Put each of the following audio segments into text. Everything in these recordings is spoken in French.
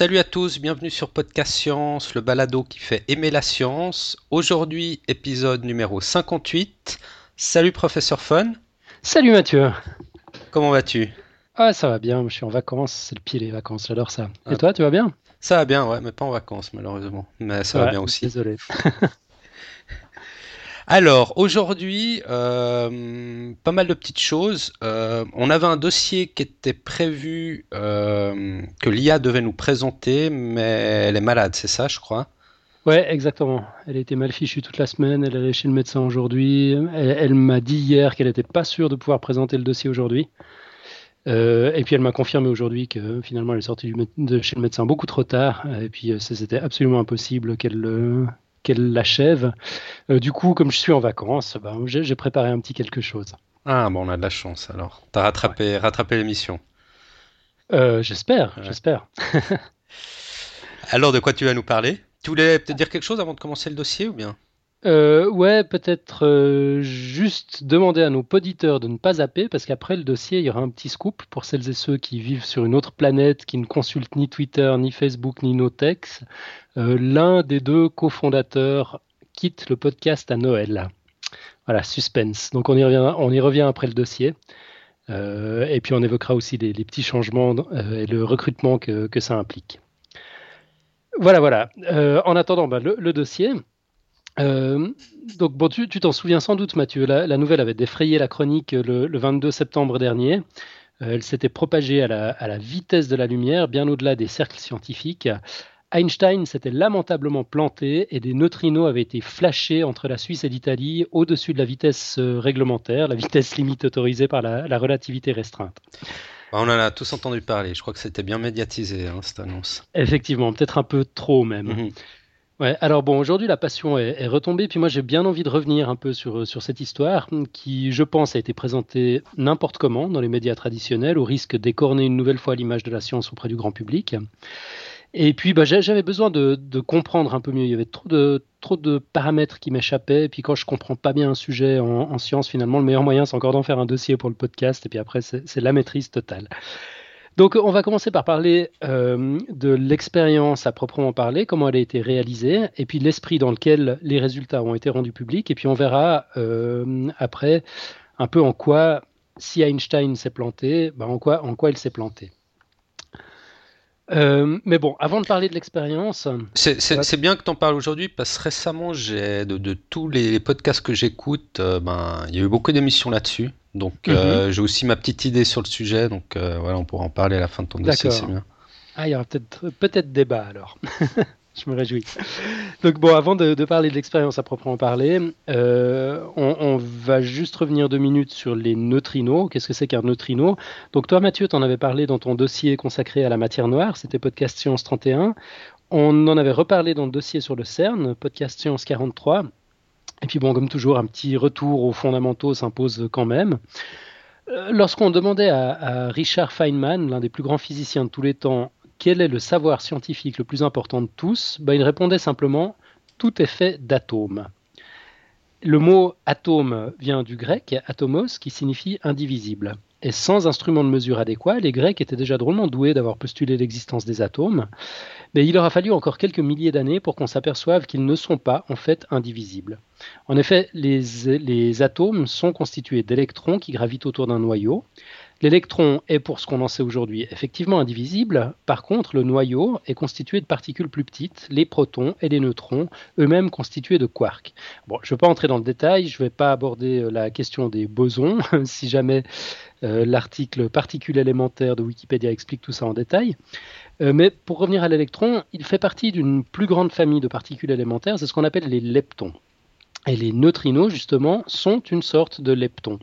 Salut à tous, bienvenue sur Podcast Science, le balado qui fait aimer la science. Aujourd'hui, épisode numéro 58. Salut professeur Fun. Salut Mathieu. Comment vas-tu? Ah, ça va bien, je suis en vacances, c'est le pied les vacances, j'adore ça. Et ah. toi, tu vas bien? Ça va bien, ouais, mais pas en vacances malheureusement. Mais ça va bien aussi. Désolé. Alors, aujourd'hui, euh, pas mal de petites choses. Euh, on avait un dossier qui était prévu euh, que l'IA devait nous présenter, mais elle est malade, c'est ça, je crois Ouais, exactement. Elle a été mal fichue toute la semaine, elle est allée chez le médecin aujourd'hui. Elle, m'a dit hier qu'elle n'était pas sûre de pouvoir présenter le dossier aujourd'hui. et puis elle m'a confirmé aujourd'hui que finalement elle est sortie de chez le médecin beaucoup trop tard. Et puis c'était absolument impossible qu'elle qu'elle l'achève. Euh, du coup, comme je suis en vacances, ben, j'ai préparé un petit quelque chose. Ah bon, on a de la chance alors. T'as rattrapé, rattrapé l'émission. Euh, j'espère, j'espère. alors, de quoi tu vas nous parler? Tu voulais peut-être dire quelque chose avant de commencer le dossier ou bien? Euh, ouais, peut-être euh, juste demander à nos auditeurs de ne pas zapper, parce qu'après le dossier, il y aura un petit scoop pour celles et ceux qui vivent sur une autre planète, qui ne consultent ni Twitter, ni Facebook, ni Notex. Euh, L'un des deux cofondateurs quitte le podcast à Noël. Voilà, suspense. Donc on y revient, on y revient après le dossier. Euh, et puis on évoquera aussi les, petits changements et le recrutement que, que, ça implique. Voilà, voilà. en attendant bah, le, le dossier. Euh, donc, bon, tu t'en souviens sans doute, Mathieu. La, nouvelle avait défrayé la chronique le, 22 septembre dernier. Euh, elle s'était propagée à la, vitesse de la lumière, bien au-delà des cercles scientifiques. Einstein s'était lamentablement planté et des neutrinos avaient été flashés entre la Suisse et l'Italie au-dessus de la vitesse euh, réglementaire, la vitesse limite autorisée par la, relativité restreinte. Bah, on en a tous entendu parler. Je crois que c'était bien médiatisé, hein, cette annonce. Effectivement, peut-être un peu trop même. Mhm. Alors bon, aujourd'hui la passion est, retombée, puis moi j'ai bien envie de revenir un peu sur, sur cette histoire qui, je pense, a été présentée n'importe comment dans les médias traditionnels, au risque d'écorner une nouvelle fois l'image de la science auprès du grand public. Et puis bah, j'avais besoin de, de, comprendre un peu mieux. Il y avait trop de, trop de paramètres qui m'échappaient. Et puis quand je comprends pas bien un sujet en, en science, finalement, le meilleur moyen c'est encore d'en faire un dossier pour le podcast. Et puis après, c'est la maîtrise totale. Donc on va commencer par parler euh, de l'expérience à proprement parler, comment elle a été réalisée, et puis l'esprit dans lequel les résultats ont été rendus publics, et puis on verra euh, après un peu en quoi, si Einstein s'est planté, ben en, quoi, en quoi il s'est planté. Euh, mais bon, avant de parler de l'expérience. C'est bien que tu en parles aujourd'hui parce que récemment, de, de, tous les, podcasts que j'écoute, ben, il y a eu beaucoup d'émissions là-dessus. Donc mhm. euh, j'ai aussi ma petite idée sur le sujet, donc euh, voilà, on pourra en parler à la fin de ton dossier, c'est bien. Ah, il y aura peut-être peut-être débat alors. Je me réjouis. Donc bon, avant de, parler de l'expérience à proprement parler, euh, on, va juste revenir deux minutes sur les neutrinos. Qu'est-ce que c'est qu'un neutrino? Donc toi, Mathieu, tu en avais parlé dans ton dossier consacré à la matière noire, c'était Podcast Science 31. On en avait reparlé dans le dossier sur le CERN, Podcast Science 43. Et puis bon, comme toujours, un petit retour aux fondamentaux s'impose quand même. Euh, lorsqu'on demandait à, Richard Feynman, l'un des plus grands physiciens de tous les temps, quel est le savoir scientifique le plus important de tous, ben, il répondait simplement tout est fait d'atomes. Le mot atome vient du grec atomos qui signifie indivisible. Et sans instrument de mesure adéquat, les Grecs étaient déjà drôlement doués d'avoir postulé l'existence des atomes, mais il aura fallu encore quelques milliers d'années pour qu'on s'aperçoive qu'ils ne sont pas en fait indivisibles. En effet, les atomes sont constitués d'électrons qui gravitent autour d'un noyau, L'électron est, pour ce qu'on en sait aujourd'hui, effectivement indivisible. Par contre, le noyau est constitué de particules plus petites, les protons et les neutrons, eux-mêmes constitués de quarks. Bon, je ne vais pas entrer dans le détail, je ne vais pas aborder euh, la question des bosons, si jamais euh, l'article particules élémentaires de Wikipédia explique tout ça en détail. Euh, mais pour revenir à l'électron, il fait partie d'une plus grande famille de particules élémentaires, c'est ce qu'on appelle les leptons. Et les neutrinos, justement, sont une sorte de lepton.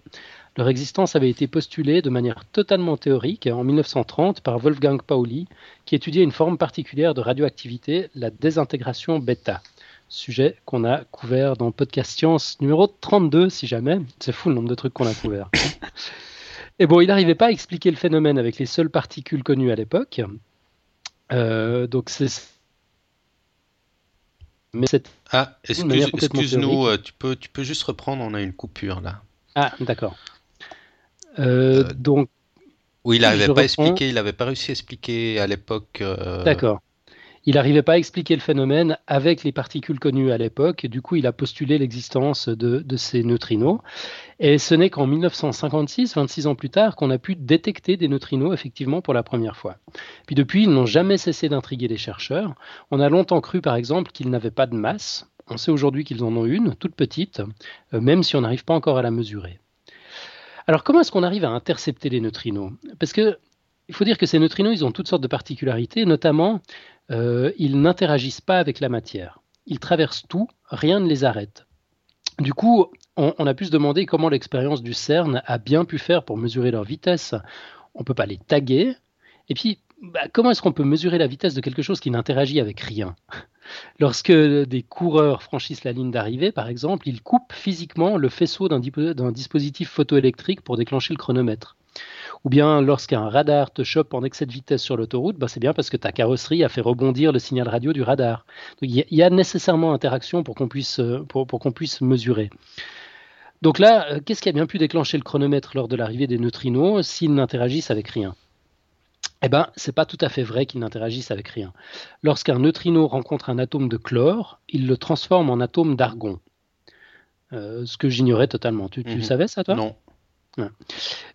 Leur existence avait été postulée de manière totalement théorique en 1930 par Wolfgang Pauli, qui étudiait une forme particulière de radioactivité, la désintégration bêta. Sujet qu'on a couvert dans Podcast Science numéro 32, si jamais. C'est fou le nombre de trucs qu'on a couvert. Et bon, il n'arrivait pas à expliquer le phénomène avec les seules particules connues à l'époque. Euh, donc c'est ah, excuse-nous, euh, tu, peux, tu peux juste reprendre, on a une coupure là. Ah, d'accord. Euh, donc. Oui, il n'avait pas expliqué, il n'avait pas réussi à expliquer à l'époque. Euh, D'accord. Il n'arrivait pas à expliquer le phénomène avec les particules connues à l'époque, du coup il a postulé l'existence de, de, ces neutrinos. Et ce n'est qu'en 1956, 26 ans plus tard, qu'on a pu détecter des neutrinos effectivement pour la première fois. Puis depuis, ils n'ont jamais cessé d'intriguer les chercheurs. On a longtemps cru par exemple qu'ils n'avaient pas de masse. On sait aujourd'hui qu'ils en ont une, toute petite, euh, même si on n'arrive pas encore à la mesurer. Alors comment est-ce qu'on arrive à intercepter les neutrinos? Parce que il faut dire que ces neutrinos, ils ont toutes sortes de particularités, notamment euh, ils n'interagissent pas avec la matière. Ils traversent tout, rien ne les arrête. Du coup, on, a pu se demander comment l'expérience du CERN a bien pu faire pour mesurer leur vitesse. On ne peut pas les taguer. Et puis, bah, comment est-ce qu'on peut mesurer la vitesse de quelque chose qui n'interagit avec rien? Lorsque des coureurs franchissent la ligne d'arrivée, par exemple, ils coupent physiquement le faisceau d'un dispositif photoélectrique pour déclencher le chronomètre. Ou bien lorsqu'un radar te chope en excès de vitesse sur l'autoroute, bah, c'est bien parce que ta carrosserie a fait rebondir le signal radio du radar. Il y, a nécessairement interaction pour qu'on puisse, mesurer. Donc là, euh, qu'est-ce qui a bien pu déclencher le chronomètre lors de l'arrivée des neutrinos s'ils n'interagissent avec rien? Eh bien, c'est pas tout à fait vrai qu'ils n'interagissent avec rien. Lorsqu'un neutrino rencontre un atome de chlore, il le transforme en atome d'argon. Euh, ce que j'ignorais totalement. Tu, tu mhm. savais ça, toi? Non.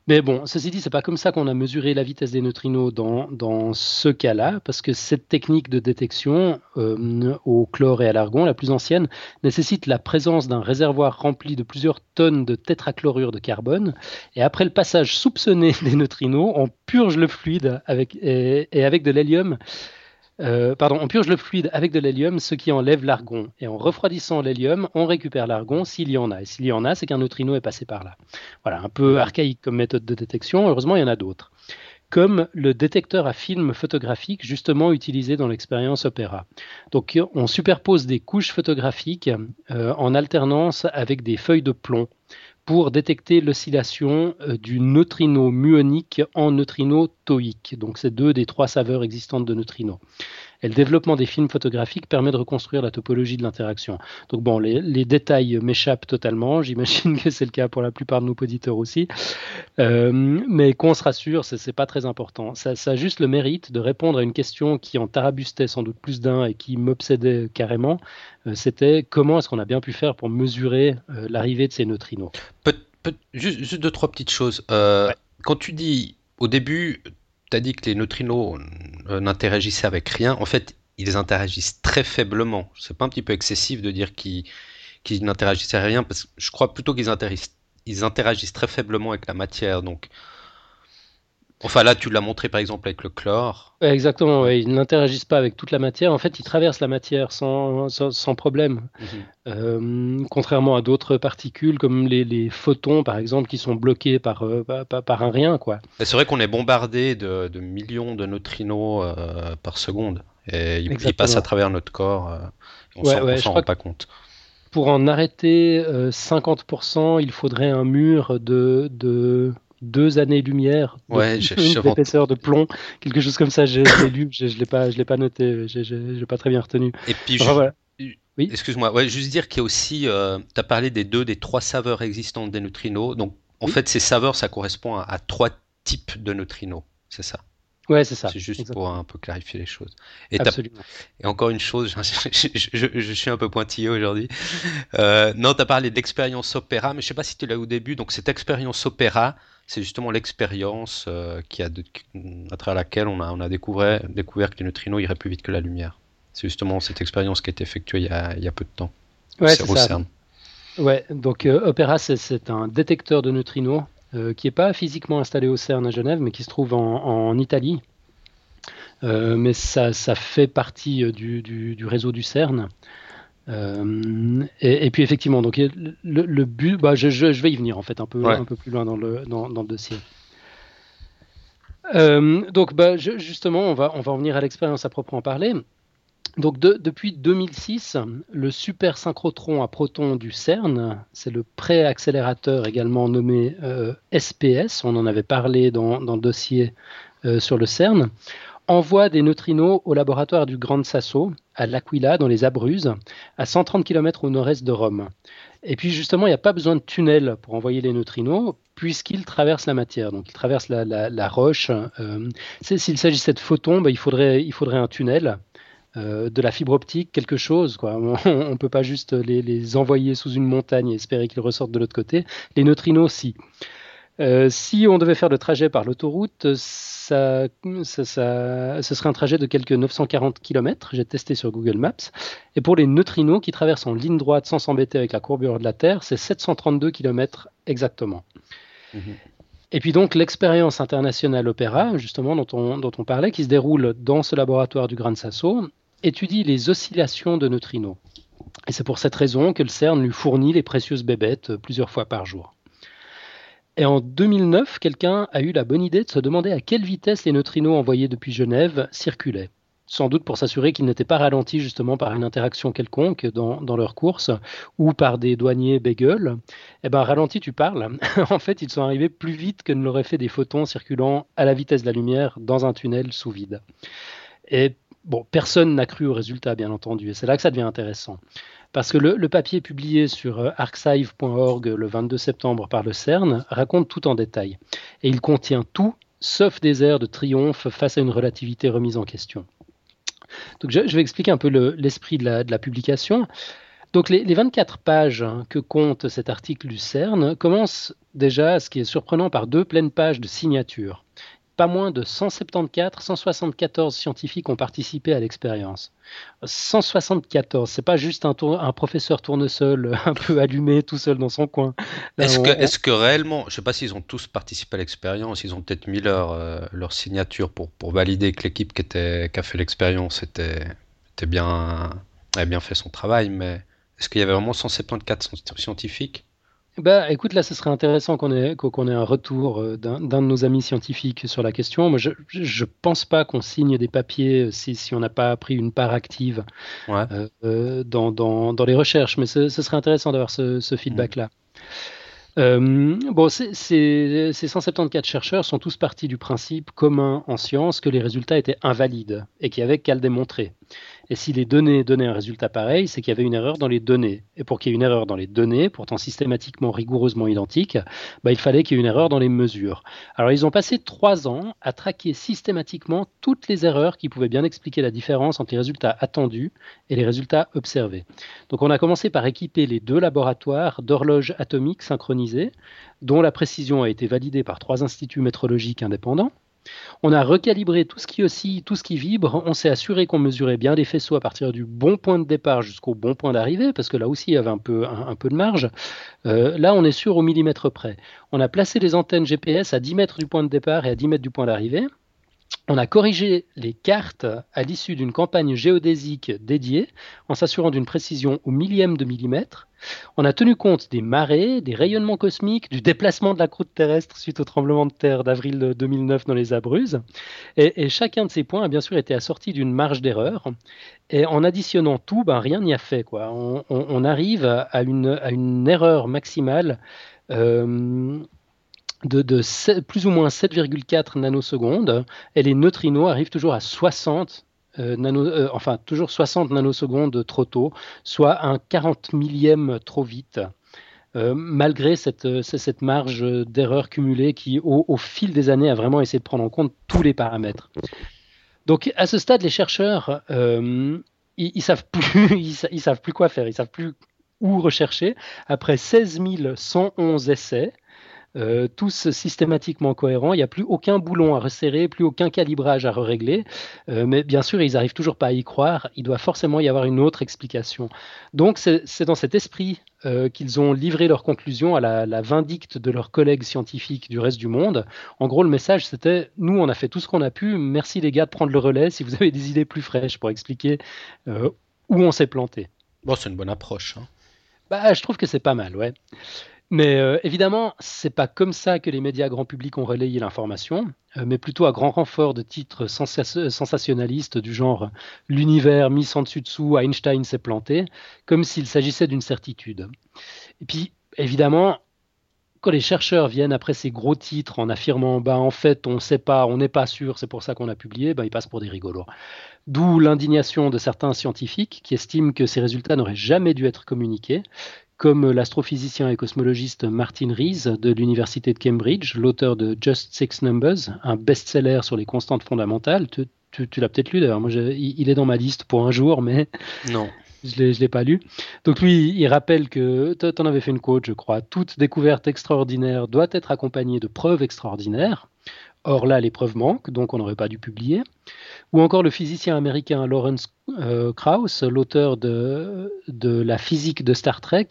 Mais bon, ceci dit, c'est pas comme ça qu'on a mesuré la vitesse des neutrinos dans, dans ce cas-là, parce que cette technique de détection euh, au chlore et à l'argon, la plus ancienne, nécessite la présence d'un réservoir rempli de plusieurs tonnes de tétrachlorure de carbone, et après le passage soupçonné des neutrinos, on purge le fluide avec, et avec de l'hélium euh, pardon, on purge le fluide avec de l'hélium, ce qui enlève l'argon. Et en refroidissant l'hélium, on récupère l'argon s'il y en a. Et s'il y en a, c'est qu'un neutrino est passé par là. Voilà, un peu archaïque comme méthode de détection. Heureusement, il y en a d'autres. Comme le détecteur à film photographique, justement utilisé dans l'expérience Opéra. Donc, on superpose des couches photographiques euh, en alternance avec des feuilles de plomb pour détecter l'oscillation euh, du neutrino muonique en neutrino toïque. Donc c'est deux des trois saveurs existantes de neutrinos. Et le développement des films photographiques permet de reconstruire la topologie de l'interaction. Donc bon, les, détails m'échappent totalement. J'imagine que c'est le cas pour la plupart de nos auditeurs aussi. Euh, mais qu'on se rassure, ce n'est pas très important. Ça, ça, a juste le mérite de répondre à une question qui en tarabustait sans doute plus d'un et qui m'obsédait carrément. Euh, c'était comment est-ce qu'on a bien pu faire pour mesurer euh, l'arrivée de ces neutrinos? Juste, deux, trois petites choses. Quand tu dis au début, as dit que les neutrinos euh, n'interagissaient avec rien. En fait, ils interagissent très faiblement. C'est pas un petit peu excessif de dire qu'ils n'interagissaient avec rien, parce que je crois plutôt qu'ils interagissent, ils interagissent très faiblement avec la matière. Donc, Enfin là, tu l'as montré par exemple avec le chlore. Exactement, ils n'interagissent pas avec toute la matière. En fait, ils traversent la matière sans, sans, problème. Mhm. Euh, contrairement à d'autres particules comme les, photons par exemple qui sont bloqués par, euh, par, un rien. quoi. C'est vrai qu'on est bombardé de, millions de neutrinos euh, par seconde. Et ils, passent à travers notre corps. on s'en rend pas compte pour en arrêter 50%, il faudrait un mur de, de deux années-lumière d'épaisseur de plomb, quelque chose comme ça. J'ai lu, je ne l'ai pas, je l'ai pas noté, je l'ai pas très bien retenu. Et puis, oui. excuse-moi, ouais, juste dire qu'il y a aussi, euh, tu as parlé des deux, des trois saveurs existantes des neutrinos. Donc, en fait, ces saveurs, ça correspond à, trois types de neutrinos, c'est ça? Ouais, c'est ça. C'est juste pour un peu clarifier les choses. Et, Absolument. et encore une chose, je, suis un peu pointillé aujourd'hui. Euh, non, tu as parlé d'expérience opéra, mais je sais pas si tu l'as au début. Donc, cette expérience opéra, c'est justement l'expérience euh, qui a à travers laquelle on a, on a découvert, découvert que les neutrinos iraient plus vite que la lumière. C'est justement cette expérience qui a été effectuée il y a, il y a peu de temps. Ouais, c'est ça. Ouais, donc euh, Opera, c'est un détecteur de neutrinos euh, qui n'est pas physiquement installé au CERN à Genève, mais qui se trouve en, en Italie. mais ça, ça, fait partie du, du, du, réseau du CERN. Euh, et, puis effectivement, donc le, but, bah, je, vais y venir en fait un peu, un peu plus loin dans le, dans, le dossier. Euh, donc bah, justement, on va, on va en venir à l'expérience à proprement parler. Donc depuis 2006, le super synchrotron à protons du CERN, c'est le préaccélérateur également nommé SPS, euh, on en avait parlé dans, dans le dossier sur le CERN, envoie des neutrinos au laboratoire du Grand Sasso, à L'Aquila, dans les Abruzzes, à 130 km au nord-est de Rome. Et puis justement, il n'y a pas besoin de tunnel pour envoyer les neutrinos, puisqu'ils traversent la matière. Donc ils traversent la, roche. Euh, s'il s'agissait de photons, bah, il, faudrait, un tunnel. de la fibre optique quelque chose. On ne peut pas juste les, les, envoyer sous une montagne et espérer qu'ils ressortent de l'autre côté. Les neutrinos, si. Euh, si on devait faire le trajet par l'autoroute, ça, ça, ça, ce serait un trajet de quelques 940 km. J'ai testé sur Google Maps. Et pour les neutrinos qui traversent en ligne droite sans s'embêter avec la courbure de la Terre, c'est 732 km exactement. Mhm. Et puis donc l'expérience internationale Opéra, justement dont on, dont on parlait, qui se déroule dans ce laboratoire du Gran Sasso, étudie les oscillations de neutrinos. Et c'est pour cette raison que le CERN lui fournit les précieuses bébêtes plusieurs fois par jour. Et en 2009, quelqu'un a eu la bonne idée de se demander à quelle vitesse les neutrinos envoyés depuis Genève circulaient. Sans doute pour s'assurer qu'ils n'étaient pas ralentis justement par une interaction quelconque dans, leur course ou par des douaniers bagel. Eh bien, ralenti, tu parles. en fait, ils sont arrivés plus vite que ne l'auraient fait des photons circulant à la vitesse de la lumière dans un tunnel sous vide. Et bon, personne n'a cru au résultat, bien entendu. Et c'est là que ça devient intéressant. Parce que le, papier publié sur euh, archive.org le 22 septembre par le CERN raconte tout en détail. Et il contient tout, sauf des airs de triomphe face à une relativité remise en question. Donc je, vais expliquer un peu l'esprit de, la, publication. Donc les, les 24 pages que compte cet article du CERN commencent déjà, ce qui est surprenant, par deux pleines pages de signatures pas moins de 174, 174 scientifiques ont participé à l'expérience. 174, c'est pas juste un, un, professeur tournesol un peu allumé tout seul dans son coin. Est-ce que, est que, réellement, je sais pas s'ils ont tous participé à l'expérience, ils ont peut-être mis leur, euh, leur signature pour, pour valider que l'équipe qui, a fait l'expérience était, était bien, avait bien fait son travail, mais est-ce qu'il y avait vraiment 174 scientifiques? Bah, écoute, là, ce serait intéressant qu'on ait, qu'on ait un retour euh, d'un de nos amis scientifiques sur la question. Moi, je ne pense pas qu'on signe des papiers euh, si, si on n'a pas pris une part active euh, dans, dans, dans, les recherches, mais ce, serait intéressant d'avoir ce, ce feedback-là. Mmh. bon, ces 174 chercheurs sont tous partis du principe commun en science que les résultats étaient invalides et qu'il n'y avait qu'à le démontrer. Et si les données donnaient un résultat pareil, c'est qu'il y avait une erreur dans les données. Et pour qu'il y ait une erreur dans les données, pourtant systématiquement rigoureusement identiques, bah, il fallait qu'il y ait une erreur dans les mesures. Alors ils ont passé trois ans à traquer systématiquement toutes les erreurs qui pouvaient bien expliquer la différence entre les résultats attendus et les résultats observés. Donc on a commencé par équiper les deux laboratoires d'horloges atomiques synchronisées, dont la précision a été validée par trois instituts métrologiques indépendants. On a recalibré tout ce qui oscille, tout ce qui vibre. On s'est assuré qu'on mesurait bien les faisceaux à partir du bon point de départ jusqu'au bon point d'arrivée, parce que là aussi il y avait un peu, de marge. Euh, là, on est sûr au millimètre près. On a placé les antennes GPS à 10 mètres du point de départ et à 10 mètres du point d'arrivée. On a corrigé les cartes à l'issue d'une campagne géodésique dédiée en s'assurant d'une précision au millième de millimètre. On a tenu compte des marées, des rayonnements cosmiques, du déplacement de la croûte terrestre suite au tremblement de terre d'avril 2009 dans les Abruzzes. Et, chacun de ces points a bien sûr été assorti d'une marge d'erreur. Et en additionnant tout, ben, rien n'y a fait. Quoi. On, arrive à une, erreur maximale. Euh, de, plus ou moins 7,4 nanosecondes et les neutrinos arrivent toujours à 60 euh, euh, enfin toujours 60 nanosecondes trop tôt, soit un 40 millième trop vite. Euh, malgré cette, cette marge d'erreur cumulée qui, au, fil des années, a vraiment essayé de prendre en compte tous les paramètres. Donc, à ce stade, les chercheurs, ils, ils, savent plus, ils, savent plus quoi faire, ils savent plus où rechercher. Après 16 111 essais, euh, tous systématiquement cohérents. Il n'y a plus aucun boulon à resserrer, plus aucun calibrage à régler. Euh, mais bien sûr, ils n'arrivent toujours pas à y croire. Il doit forcément y avoir une autre explication. Donc, c'est dans cet esprit euh, qu'ils ont livré leurs conclusions à la, vindicte de leurs collègues scientifiques du reste du monde. En gros, le message, c'était nous, on a fait tout ce qu'on a pu. Merci les gars de prendre le relais si vous avez des idées plus fraîches pour expliquer où on s'est planté. Bon, c'est une bonne approche. Hein. Bah, je trouve que c'est pas mal, ouais. Mais euh, évidemment, c'est pas comme ça que les médias grand public ont relayé l'information, euh, mais plutôt à grand renfort de titres sensationnalistes du genre l'univers mis en dessus dessous, Einstein s'est planté, comme s'il s'agissait d'une certitude. Et puis, évidemment, quand les chercheurs viennent après ces gros titres en affirmant bah en fait on ne sait pas, on n'est pas sûr, c'est pour ça qu'on a publié, bah, ils passent pour des rigolos. D'où l'indignation de certains scientifiques qui estiment que ces résultats n'auraient jamais dû être communiqués, comme l'astrophysicien et cosmologiste Martin Rees de l'Université de Cambridge, l'auteur de Just Six Numbers, un best-seller sur les constantes fondamentales. tu, l'as peut-être lu d'ailleurs. Moi, il, est dans ma liste pour un jour, mais non. je ne l'ai pas lu. Donc lui, il rappelle que, tu en avais fait une quote, je crois, toute découverte extraordinaire doit être accompagnée de preuves extraordinaires. Or là, les preuves manquent, donc on n'aurait pas dû publier. Ou encore le physicien américain Lawrence euh, Krauss, l'auteur de, de la physique de Star Trek,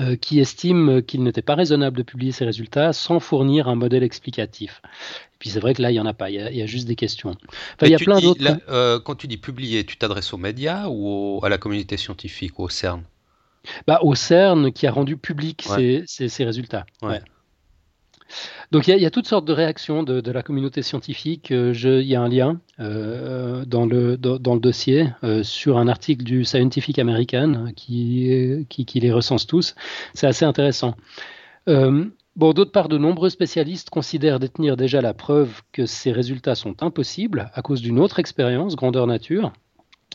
euh, qui estime qu'il n'était pas raisonnable de publier ces résultats sans fournir un modèle explicatif. Et puis c'est vrai que là, il n'y en a pas, il y a, juste des questions. il y a plein d'autres. Euh, quand tu dis publier, tu t'adresses aux médias ou à la communauté scientifique ou au CERN? Bah, Au CERN qui a rendu public ces, ces, résultats. Ouais. Donc il y, a toutes sortes de réactions de, la communauté scientifique. Euh, il y a un lien euh, dans, le, dossier euh, sur un article du Scientific American qui, qui, les recense tous. C'est assez intéressant. Bon, d'autre part, de nombreux spécialistes considèrent détenir déjà la preuve que ces résultats sont impossibles à cause d'une autre expérience, grandeur nature,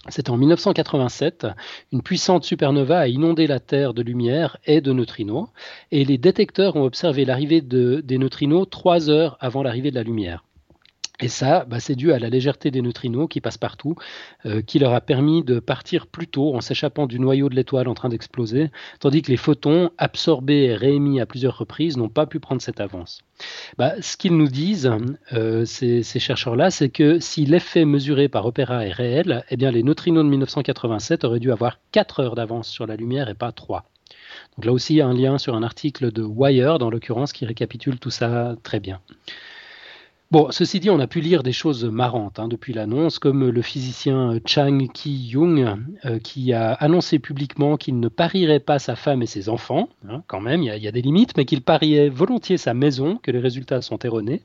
c'est en 1987, une puissante supernova a inondé la Terre de lumière et de neutrinos, et les détecteurs ont observé l'arrivée des neutrinos trois heures avant l'arrivée de la lumière. Et ça, bah, c'est dû à la légèreté des neutrinos qui passent partout, euh, qui leur a permis de partir plus tôt en s'échappant du noyau de l'étoile en train d'exploser, tandis que les photons, absorbés et réémis à plusieurs reprises, n'ont pas pu prendre cette avance. Bah, ce qu'ils nous disent, euh, ces, chercheurs-là, c'est que si l'effet mesuré par Opera est réel, eh bien les neutrinos de 1987 auraient dû avoir 4 heures d'avance sur la lumière et pas 3. Donc là aussi, il y a un lien sur un article de Wire, dans l'occurrence, qui récapitule tout ça très bien. Bon, ceci dit, on a pu lire des choses marrantes hein, depuis l'annonce, comme le physicien Chang Ki-young, euh, qui a annoncé publiquement qu'il ne parierait pas sa femme et ses enfants, hein, quand même, il y, a des limites, mais qu'il pariait volontiers sa maison, que les résultats sont erronés.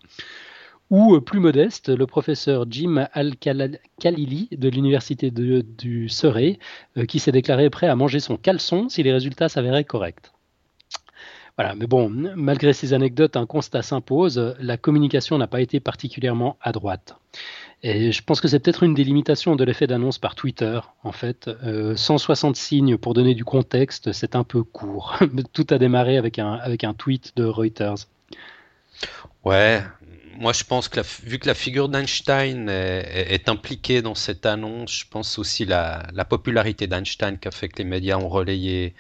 Ou euh, plus modeste, le professeur Jim Al-Khalili de l'université du Surrey, euh, qui s'est déclaré prêt à manger son caleçon si les résultats s'avéraient corrects. Voilà, mais bon, malgré ces anecdotes, un constat s'impose, la communication n'a pas été particulièrement à droite. Et je pense que c'est peut-être une des limitations de l'effet d'annonce par Twitter, en fait. 160 euh, signes pour donner du contexte, c'est un peu court. Tout a démarré avec un, avec un tweet de Reuters. Ouais, moi je pense que vu que la figure d'Einstein est, impliquée dans cette annonce, je pense aussi la, la popularité d'Einstein qui a fait que les médias ont relayé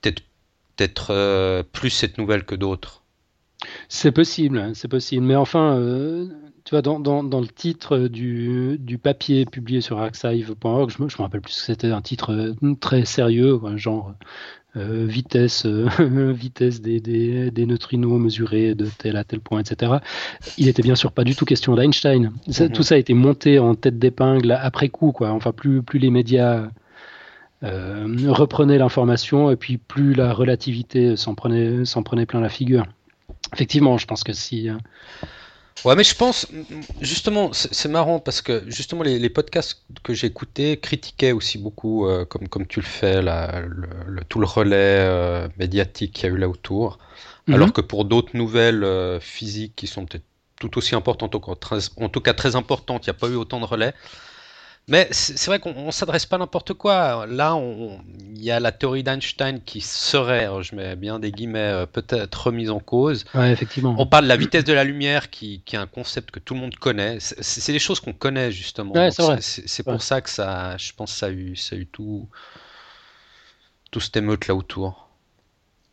peut-être peut-être euh, plus cette nouvelle que d'autres. C'est possible, hein, c'est possible. Mais enfin, euh, tu vois, dans, dans, le titre du, du, papier publié sur archive.org, je ne me, rappelle plus que c'était un titre euh, très sérieux, genre vitesse, vitesse des, des, des, neutrinos mesurés de tel à tel point, etc. Il était bien sûr pas du tout question d'Einstein. Mhm. Tout ça a été monté en tête d'épingle après coup, quoi. Enfin, plus, plus les médias reprenait l'information et puis plus la relativité s'en prenait, s'en prenait plein la figure. Effectivement, je pense que si. Euh, ouais, mais je pense, justement, c'est marrant parce que justement les, podcasts que j'écoutais critiquaient aussi beaucoup, euh, comme, comme tu le fais, le, tout le relais médiatique qu'il y a eu là autour. Mhm. Alors que pour d'autres nouvelles physiques qui sont peut-être tout aussi importantes, en tout cas très importantes, il n'y a pas eu autant de relais. Mais c'est vrai qu'on s'adresse pas n'importe quoi. Là, il y a la théorie d'Einstein qui serait, je mets bien des guillemets, euh, peut-être remise en cause. Ouais, effectivement. On parle de la vitesse de la lumière qui, qui est un concept que tout le monde connaît. C'est des choses qu'on connaît justement. Ouais, c'est pour ça que ça, je pense, ça a eu, ça a eu tout, tout cette émeute là autour.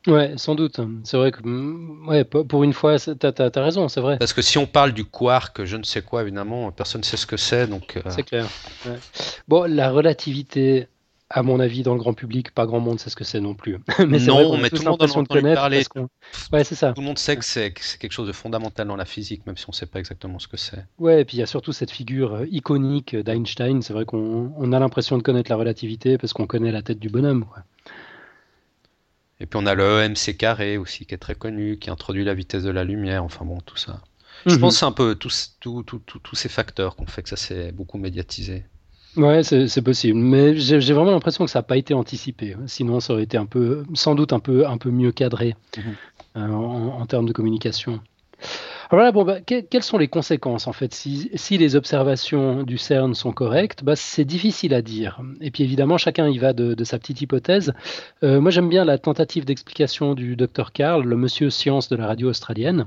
Ouais, sans doute. C'est vrai que mm, ouais, pour une fois, tu as, raison, c'est vrai. Parce que si on parle du quark, je ne sais quoi, évidemment, personne ne sait ce que c'est. donc. Euh, c'est clair. Bon, la relativité, à mon avis, dans le grand public, pas grand monde sait ce que c'est non plus. mais non, mais tout le monde en entend parler. Ouais, c'est ça. Tout le monde sait que c'est quelque chose de fondamental dans la physique, même si on ne sait pas exactement ce que c'est. Ouais, et puis il y a surtout cette figure euh, iconique d'Einstein. C'est vrai qu'on a l'impression de connaître la relativité parce qu'on connaît la tête du bonhomme. Quoi. Et puis on a le EMC carré aussi qui est très connu, qui introduit la vitesse de la lumière, enfin bon, tout ça. Je mhm. pense que c'est un peu tous ces facteurs qui ont fait que ça s'est beaucoup médiatisé. Ouais, c'est possible, mais j'ai vraiment l'impression que ça n'a pas été anticipé. Sinon, ça aurait été un peu, sans doute un peu, un peu mieux cadré mhm. euh, en, termes de communication voilà, bon, bah, quelles sont les conséquences en fait? Si, les observations du CERN sont correctes bah, C'est difficile à dire. Et puis évidemment, chacun y va de, sa petite hypothèse. Euh, moi, j'aime bien la tentative d'explication du docteur Karl, le monsieur science de la radio australienne,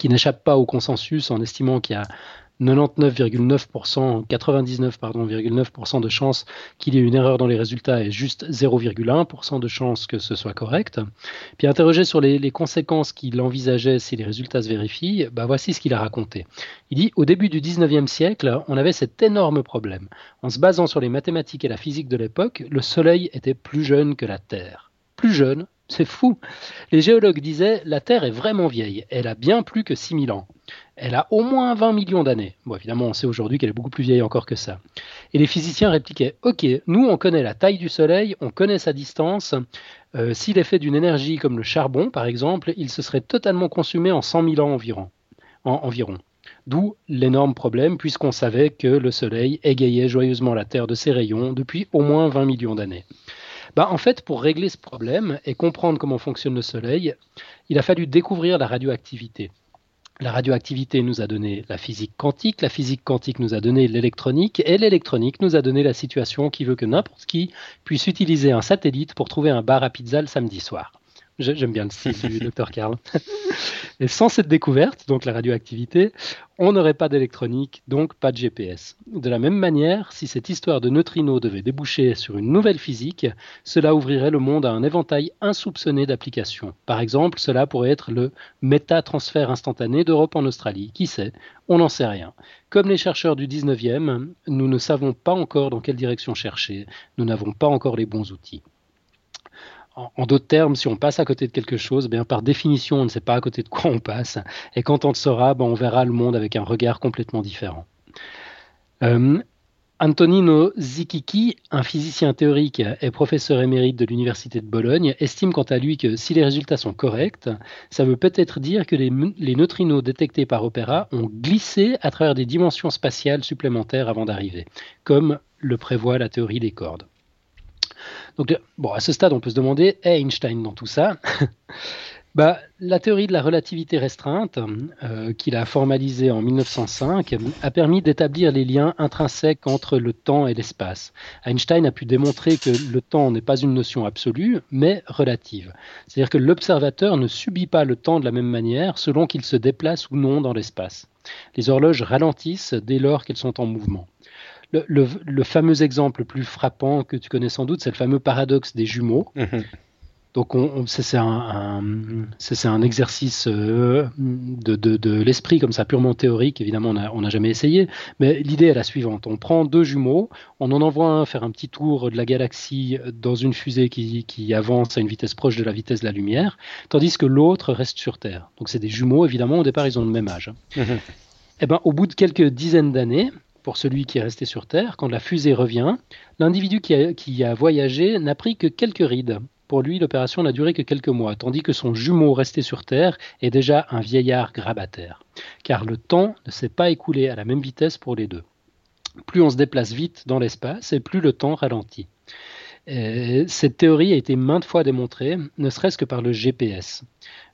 qui n'échappe pas au consensus en estimant qu'il y a 99,9%, 99,9% de chances qu'il y ait une erreur dans les résultats et juste 0,1% de chances que ce soit correct. Puis interrogé sur les, conséquences qu'il envisageait si les résultats se vérifient, bah voici ce qu'il a raconté. Il dit au début du 19e siècle, on avait cet énorme problème. En se basant sur les mathématiques et la physique de l'époque, le Soleil était plus jeune que la Terre. Plus jeune, c'est fou. Les géologues disaient la Terre est vraiment vieille, elle a bien plus que 6000 ans. Elle a au moins 20 millions d'années. Bon, évidemment, on sait aujourd'hui qu'elle est beaucoup plus vieille encore que ça. Et les physiciens répliquaient Ok, nous, on connaît la taille du Soleil, on connaît sa distance. Euh, s'il est fait d'une énergie comme le charbon, par exemple, il se serait totalement consumé en 100 000 ans environ. D'où l'énorme problème, puisqu'on savait que le Soleil égayait joyeusement la Terre de ses rayons depuis au moins 20 millions d'années. Bah, en fait, pour régler ce problème et comprendre comment fonctionne le Soleil, il a fallu découvrir la radioactivité. La radioactivité nous a donné la physique quantique, la physique quantique nous a donné l'électronique, et l'électronique nous a donné la situation qui veut que n'importe qui puisse utiliser un satellite pour trouver un bar à pizza le samedi soir. J'aime bien le style du docteur Karl. Et sans cette découverte, donc la radioactivité, on n'aurait pas d'électronique, donc pas de GPS. De la même manière, si cette histoire de neutrinos devait déboucher sur une nouvelle physique, cela ouvrirait le monde à un éventail insoupçonné d'applications. Par exemple, cela pourrait être le métatransfert instantané d'Europe en Australie. Qui sait? On n'en sait rien. Comme les chercheurs du 19e, nous ne savons pas encore dans quelle direction chercher, nous n'avons pas encore les bons outils en, d'autres termes, si on passe à côté de quelque chose, eh bien par définition, on ne sait pas à côté de quoi on passe. Et quand on le saura, ben, on verra le monde avec un regard complètement différent. Euh, Antonino Zikiki, un physicien théorique et professeur émérite de l'Université de Bologne, estime quant à lui que si les résultats sont corrects, ça veut peut-être dire que les, les, neutrinos détectés par Opera ont glissé à travers des dimensions spatiales supplémentaires avant d'arriver, comme le prévoit la théorie des cordes. Donc, bon, à ce stade, on peut se demander, est Einstein dans tout ça bah, La théorie de la relativité restreinte, euh, qu'il a formalisée en 1905, a permis d'établir les liens intrinsèques entre le temps et l'espace. Einstein a pu démontrer que le temps n'est pas une notion absolue, mais relative. C'est-à-dire que l'observateur ne subit pas le temps de la même manière selon qu'il se déplace ou non dans l'espace. Les horloges ralentissent dès lors qu'elles sont en mouvement le, fameux exemple le plus frappant que tu connais sans doute, c'est le fameux paradoxe des jumeaux. Mhm. Donc, c'est un, un, exercice euh, de, l'esprit comme ça, purement théorique. Évidemment, on n'a jamais essayé. Mais l'idée est la suivante. On prend deux jumeaux, on en envoie un faire un petit tour de la galaxie dans une fusée qui, avance à une vitesse proche de la vitesse de la lumière, tandis que l'autre reste sur Terre. Donc, c'est des jumeaux, évidemment. Au départ, ils ont le même âge. Et eh ben, au bout de quelques dizaines d'années, pour celui qui est resté sur Terre, quand la fusée revient, l'individu qui a, voyagé n'a pris que quelques rides. Pour lui, l'opération n'a duré que quelques mois, tandis que son jumeau resté sur Terre est déjà un vieillard grabataire. Car le temps ne s'est pas écoulé à la même vitesse pour les deux. Plus on se déplace vite dans l'espace, et plus le temps ralentit. cette théorie a été maintes fois démontrée, ne serait-ce que par le GPS.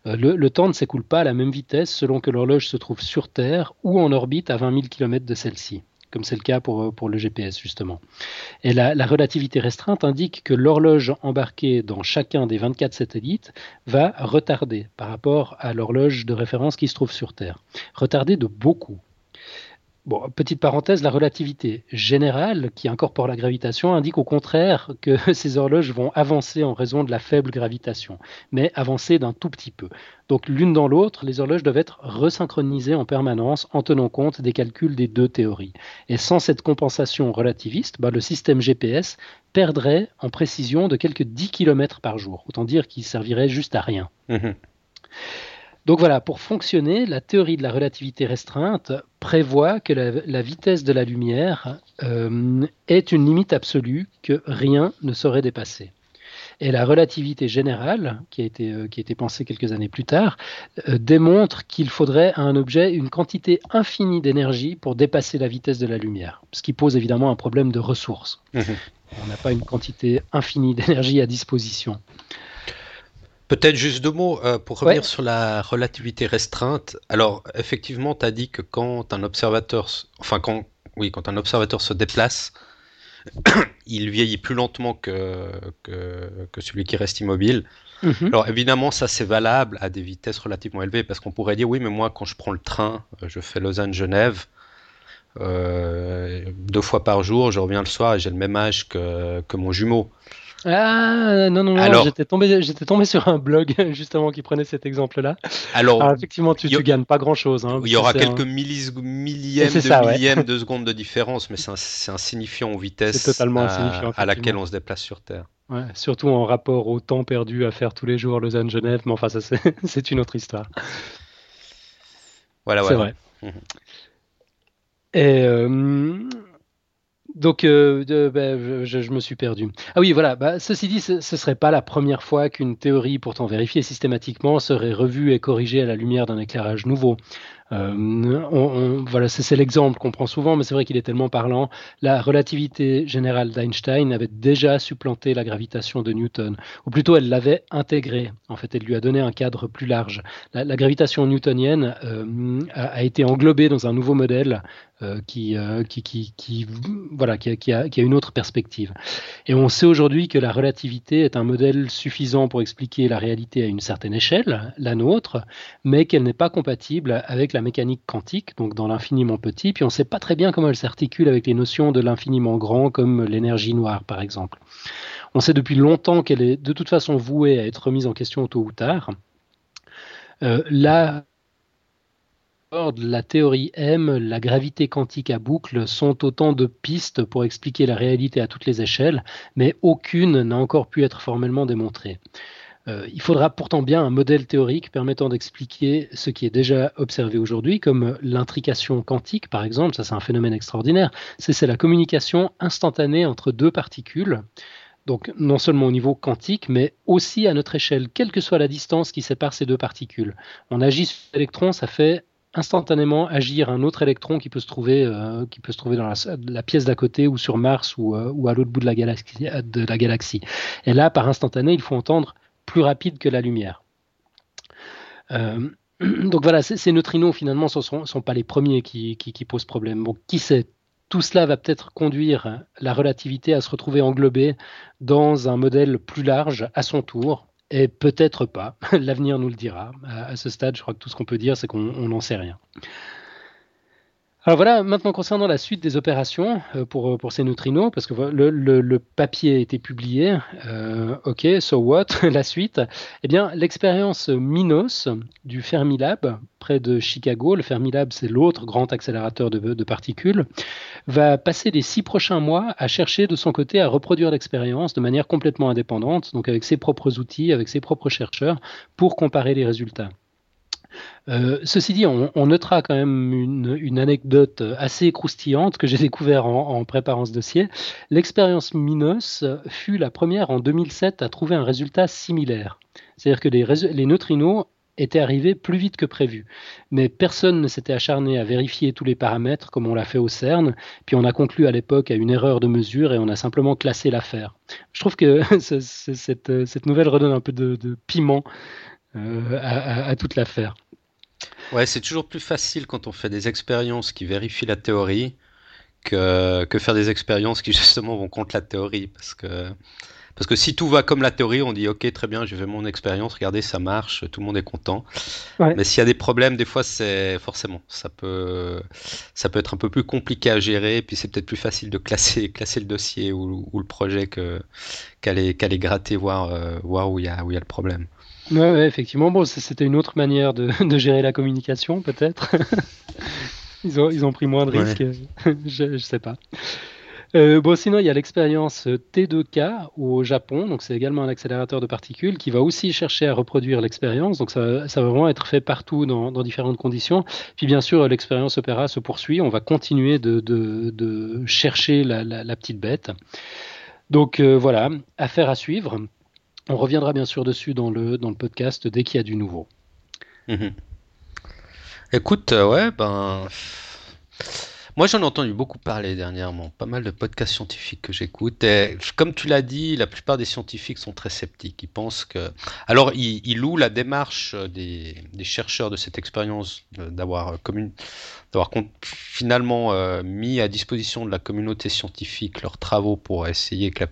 Euh, le, temps ne s'écoule pas à la même vitesse selon que l'horloge se trouve sur Terre ou en orbite à 20 000 km de celle-ci comme c'est le cas pour, pour le GPS justement. Et la, relativité restreinte indique que l'horloge embarquée dans chacun des 24 satellites va retarder par rapport à l'horloge de référence qui se trouve sur Terre. Retarder de beaucoup. Petite parenthèse, la relativité générale qui incorpore la gravitation indique au contraire que ces horloges vont avancer en raison de la faible gravitation, mais avancer d'un tout petit peu. Donc l'une dans l'autre, les horloges doivent être resynchronisées en permanence en tenant compte des calculs des deux théories. Et sans cette compensation relativiste, bah, le système GPS perdrait en précision de quelques 10 km par jour, autant dire qu'il servirait juste à rien. Mmh donc voilà, pour fonctionner, la théorie de la relativité restreinte prévoit que la, vitesse de la lumière euh, est une limite absolue que rien ne saurait dépasser. Et la relativité générale, qui a été, euh, qui a été pensée quelques années plus tard, euh, démontre qu'il faudrait à un objet une quantité infinie d'énergie pour dépasser la vitesse de la lumière, ce qui pose évidemment un problème de ressources. Mmh On n'a pas une quantité infinie d'énergie à disposition. Peut-être juste deux mots euh, pour revenir sur la relativité restreinte. Alors, effectivement, tu as dit que quand un observateur, enfin, quand, oui, quand un observateur se déplace, il vieillit plus lentement que, que, celui qui reste immobile. Mhm. Alors, évidemment, ça c'est valable à des vitesses relativement élevées parce qu'on pourrait dire, oui, mais moi, quand je prends le train, euh, je fais Lausanne-Genève, deux fois par jour, je reviens le soir et j'ai le même âge que, que mon jumeau. Ah non, non, non, j'étais tombé, j'étais tombé sur un blog justement qui prenait cet exemple-là. Alors, effectivement, tu, ne gagnes pas grand-chose. Hein, il y aura quelques millièmes de millièmes de secondes de différence, mais c'est insignifiant en vitesse totalement à, à laquelle on se déplace sur Terre. Ouais, surtout en rapport au temps perdu à faire tous les jours Lausanne-Genève, mais enfin, ça c'est une autre histoire. Voilà, C'est vrai. Mhm. Et euh, donc, euh, ben, je, me suis perdu. Ah oui, voilà. Bah, ceci dit, ce ne serait pas la première fois qu'une théorie, pourtant vérifiée systématiquement, serait revue et corrigée à la lumière d'un éclairage nouveau. Euh, voilà, c'est l'exemple qu'on prend souvent, mais c'est vrai qu'il est tellement parlant. La relativité générale d'Einstein avait déjà supplanté la gravitation de Newton, ou plutôt elle l'avait intégrée. En fait, elle lui a donné un cadre plus large. La, gravitation newtonienne euh, a, été englobée dans un nouveau modèle qui, qui, qui, qui, voilà, qui, qui, a, qui, a, une autre perspective. Et on sait aujourd'hui que la relativité est un modèle suffisant pour expliquer la réalité à une certaine échelle, la nôtre, mais qu'elle n'est pas compatible avec la mécanique quantique, donc dans l'infiniment petit, puis on ne sait pas très bien comment elle s'articule avec les notions de l'infiniment grand, comme l'énergie noire, par exemple. On sait depuis longtemps qu'elle est de toute façon vouée à être remise en question tôt ou tard. Euh, la théorie M, la gravité quantique à boucle sont autant de pistes pour expliquer la réalité à toutes les échelles, mais aucune n'a encore pu être formellement démontrée. Euh, il faudra pourtant bien un modèle théorique permettant d'expliquer ce qui est déjà observé aujourd'hui, comme l'intrication quantique, par exemple. Ça, c'est un phénomène extraordinaire. C'est la communication instantanée entre deux particules. Donc, non seulement au niveau quantique, mais aussi à notre échelle, quelle que soit la distance qui sépare ces deux particules. On agit sur l'électron, ça fait instantanément agir un autre électron qui peut se trouver, euh, qui peut se trouver dans la, pièce d'à côté ou sur Mars ou, euh, à l'autre bout de la, galaxie, de la galaxie. Et là, par instantané, il faut entendre plus rapide que la lumière. Euh, donc voilà, ces neutrinos finalement ne sont, sont, pas les premiers qui, posent problème. Bon, qui sait? Tout cela va peut-être conduire la relativité à se retrouver englobée dans un modèle plus large à son tour, et peut-être pas. L'avenir nous le dira. À, ce stade, je crois que tout ce qu'on peut dire, c'est qu'on n'en sait rien. Alors voilà, maintenant concernant la suite des opérations euh, pour, euh, pour ces neutrinos, parce que le, papier a été publié, euh, ok, so what, la suite Eh bien, l'expérience MINOS du Fermilab, près de Chicago, le Fermilab c'est l'autre grand accélérateur de, particules, va passer les six prochains mois à chercher de son côté à reproduire l'expérience de manière complètement indépendante, donc avec ses propres outils, avec ses propres chercheurs, pour comparer les résultats. Euh, ceci dit, on, notera quand même une, anecdote assez croustillante que j'ai découvert en, préparant ce dossier. L'expérience Minos fut la première en 2007 à trouver un résultat similaire. C'est-à-dire que les, neutrinos étaient arrivés plus vite que prévu. Mais personne ne s'était acharné à vérifier tous les paramètres comme on l'a fait au CERN, puis on a conclu à l'époque à une erreur de mesure et on a simplement classé l'affaire. Je trouve que cette, nouvelle redonne un peu de, piment euh, à toute l'affaire. Ouais, c'est toujours plus facile quand on fait des expériences qui vérifient la théorie que, que faire des expériences qui justement vont contre la théorie. Parce que, parce que si tout va comme la théorie, on dit ok, très bien, je vais mon expérience, regardez, ça marche, tout le monde est content. Mais s'il y a des problèmes, des fois, c'est forcément, ça peut, ça peut être un peu plus compliqué à gérer, et puis c'est peut-être plus facile de classer, classer le dossier ou, ou le projet qu'aller qu'aller gratter, voir, euh, voir où il y, a, où il y a le problème. Ouais, effectivement. Bon, c'était une autre manière de, de gérer la communication, peut-être. ils, ont, ils ont pris moins de risques. je, ne sais pas. Euh, bon, sinon, il y a l'expérience T2K au Japon. Donc, c'est également un accélérateur de particules qui va aussi chercher à reproduire l'expérience. Donc, ça, ça, va vraiment être fait partout dans, dans différentes conditions. Puis, bien sûr, l'expérience Opera se poursuit. On va continuer de, de, de chercher la, la, la, petite bête. Donc, euh, voilà, affaire à suivre. On reviendra bien sûr dessus dans le, dans le podcast dès qu'il y a du nouveau. Mhm. Écoute, euh, ouais, ben. Moi, j'en ai entendu beaucoup parler dernièrement, pas mal de podcasts scientifiques que j'écoute. Comme tu l'as dit, la plupart des scientifiques sont très sceptiques. Ils pensent que. Alors, ils, louent la démarche des, chercheurs de cette expérience d'avoir d'avoir finalement euh, mis à disposition de la communauté scientifique leurs travaux pour essayer que la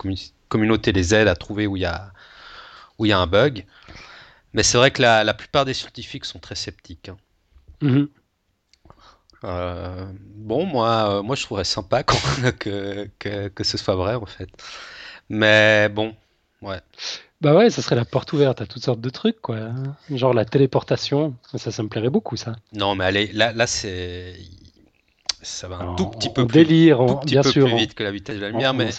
communauté les aide à trouver où il y a où il y a un bug. Mais c'est vrai que la, plupart des scientifiques sont très sceptiques. Hein. Mhm. bon, moi, moi, je trouverais sympa que, que, que, ce soit vrai, en fait. Mais bon, ouais. Bah ouais, ça serait la porte ouverte à toutes sortes de trucs, quoi. Genre la téléportation, ça, ça me plairait beaucoup, ça. Non, mais allez, là, là c'est. Ça va un tout petit peu plus, délire, bien sûr, plus vite que la vitesse de la lumière, mais,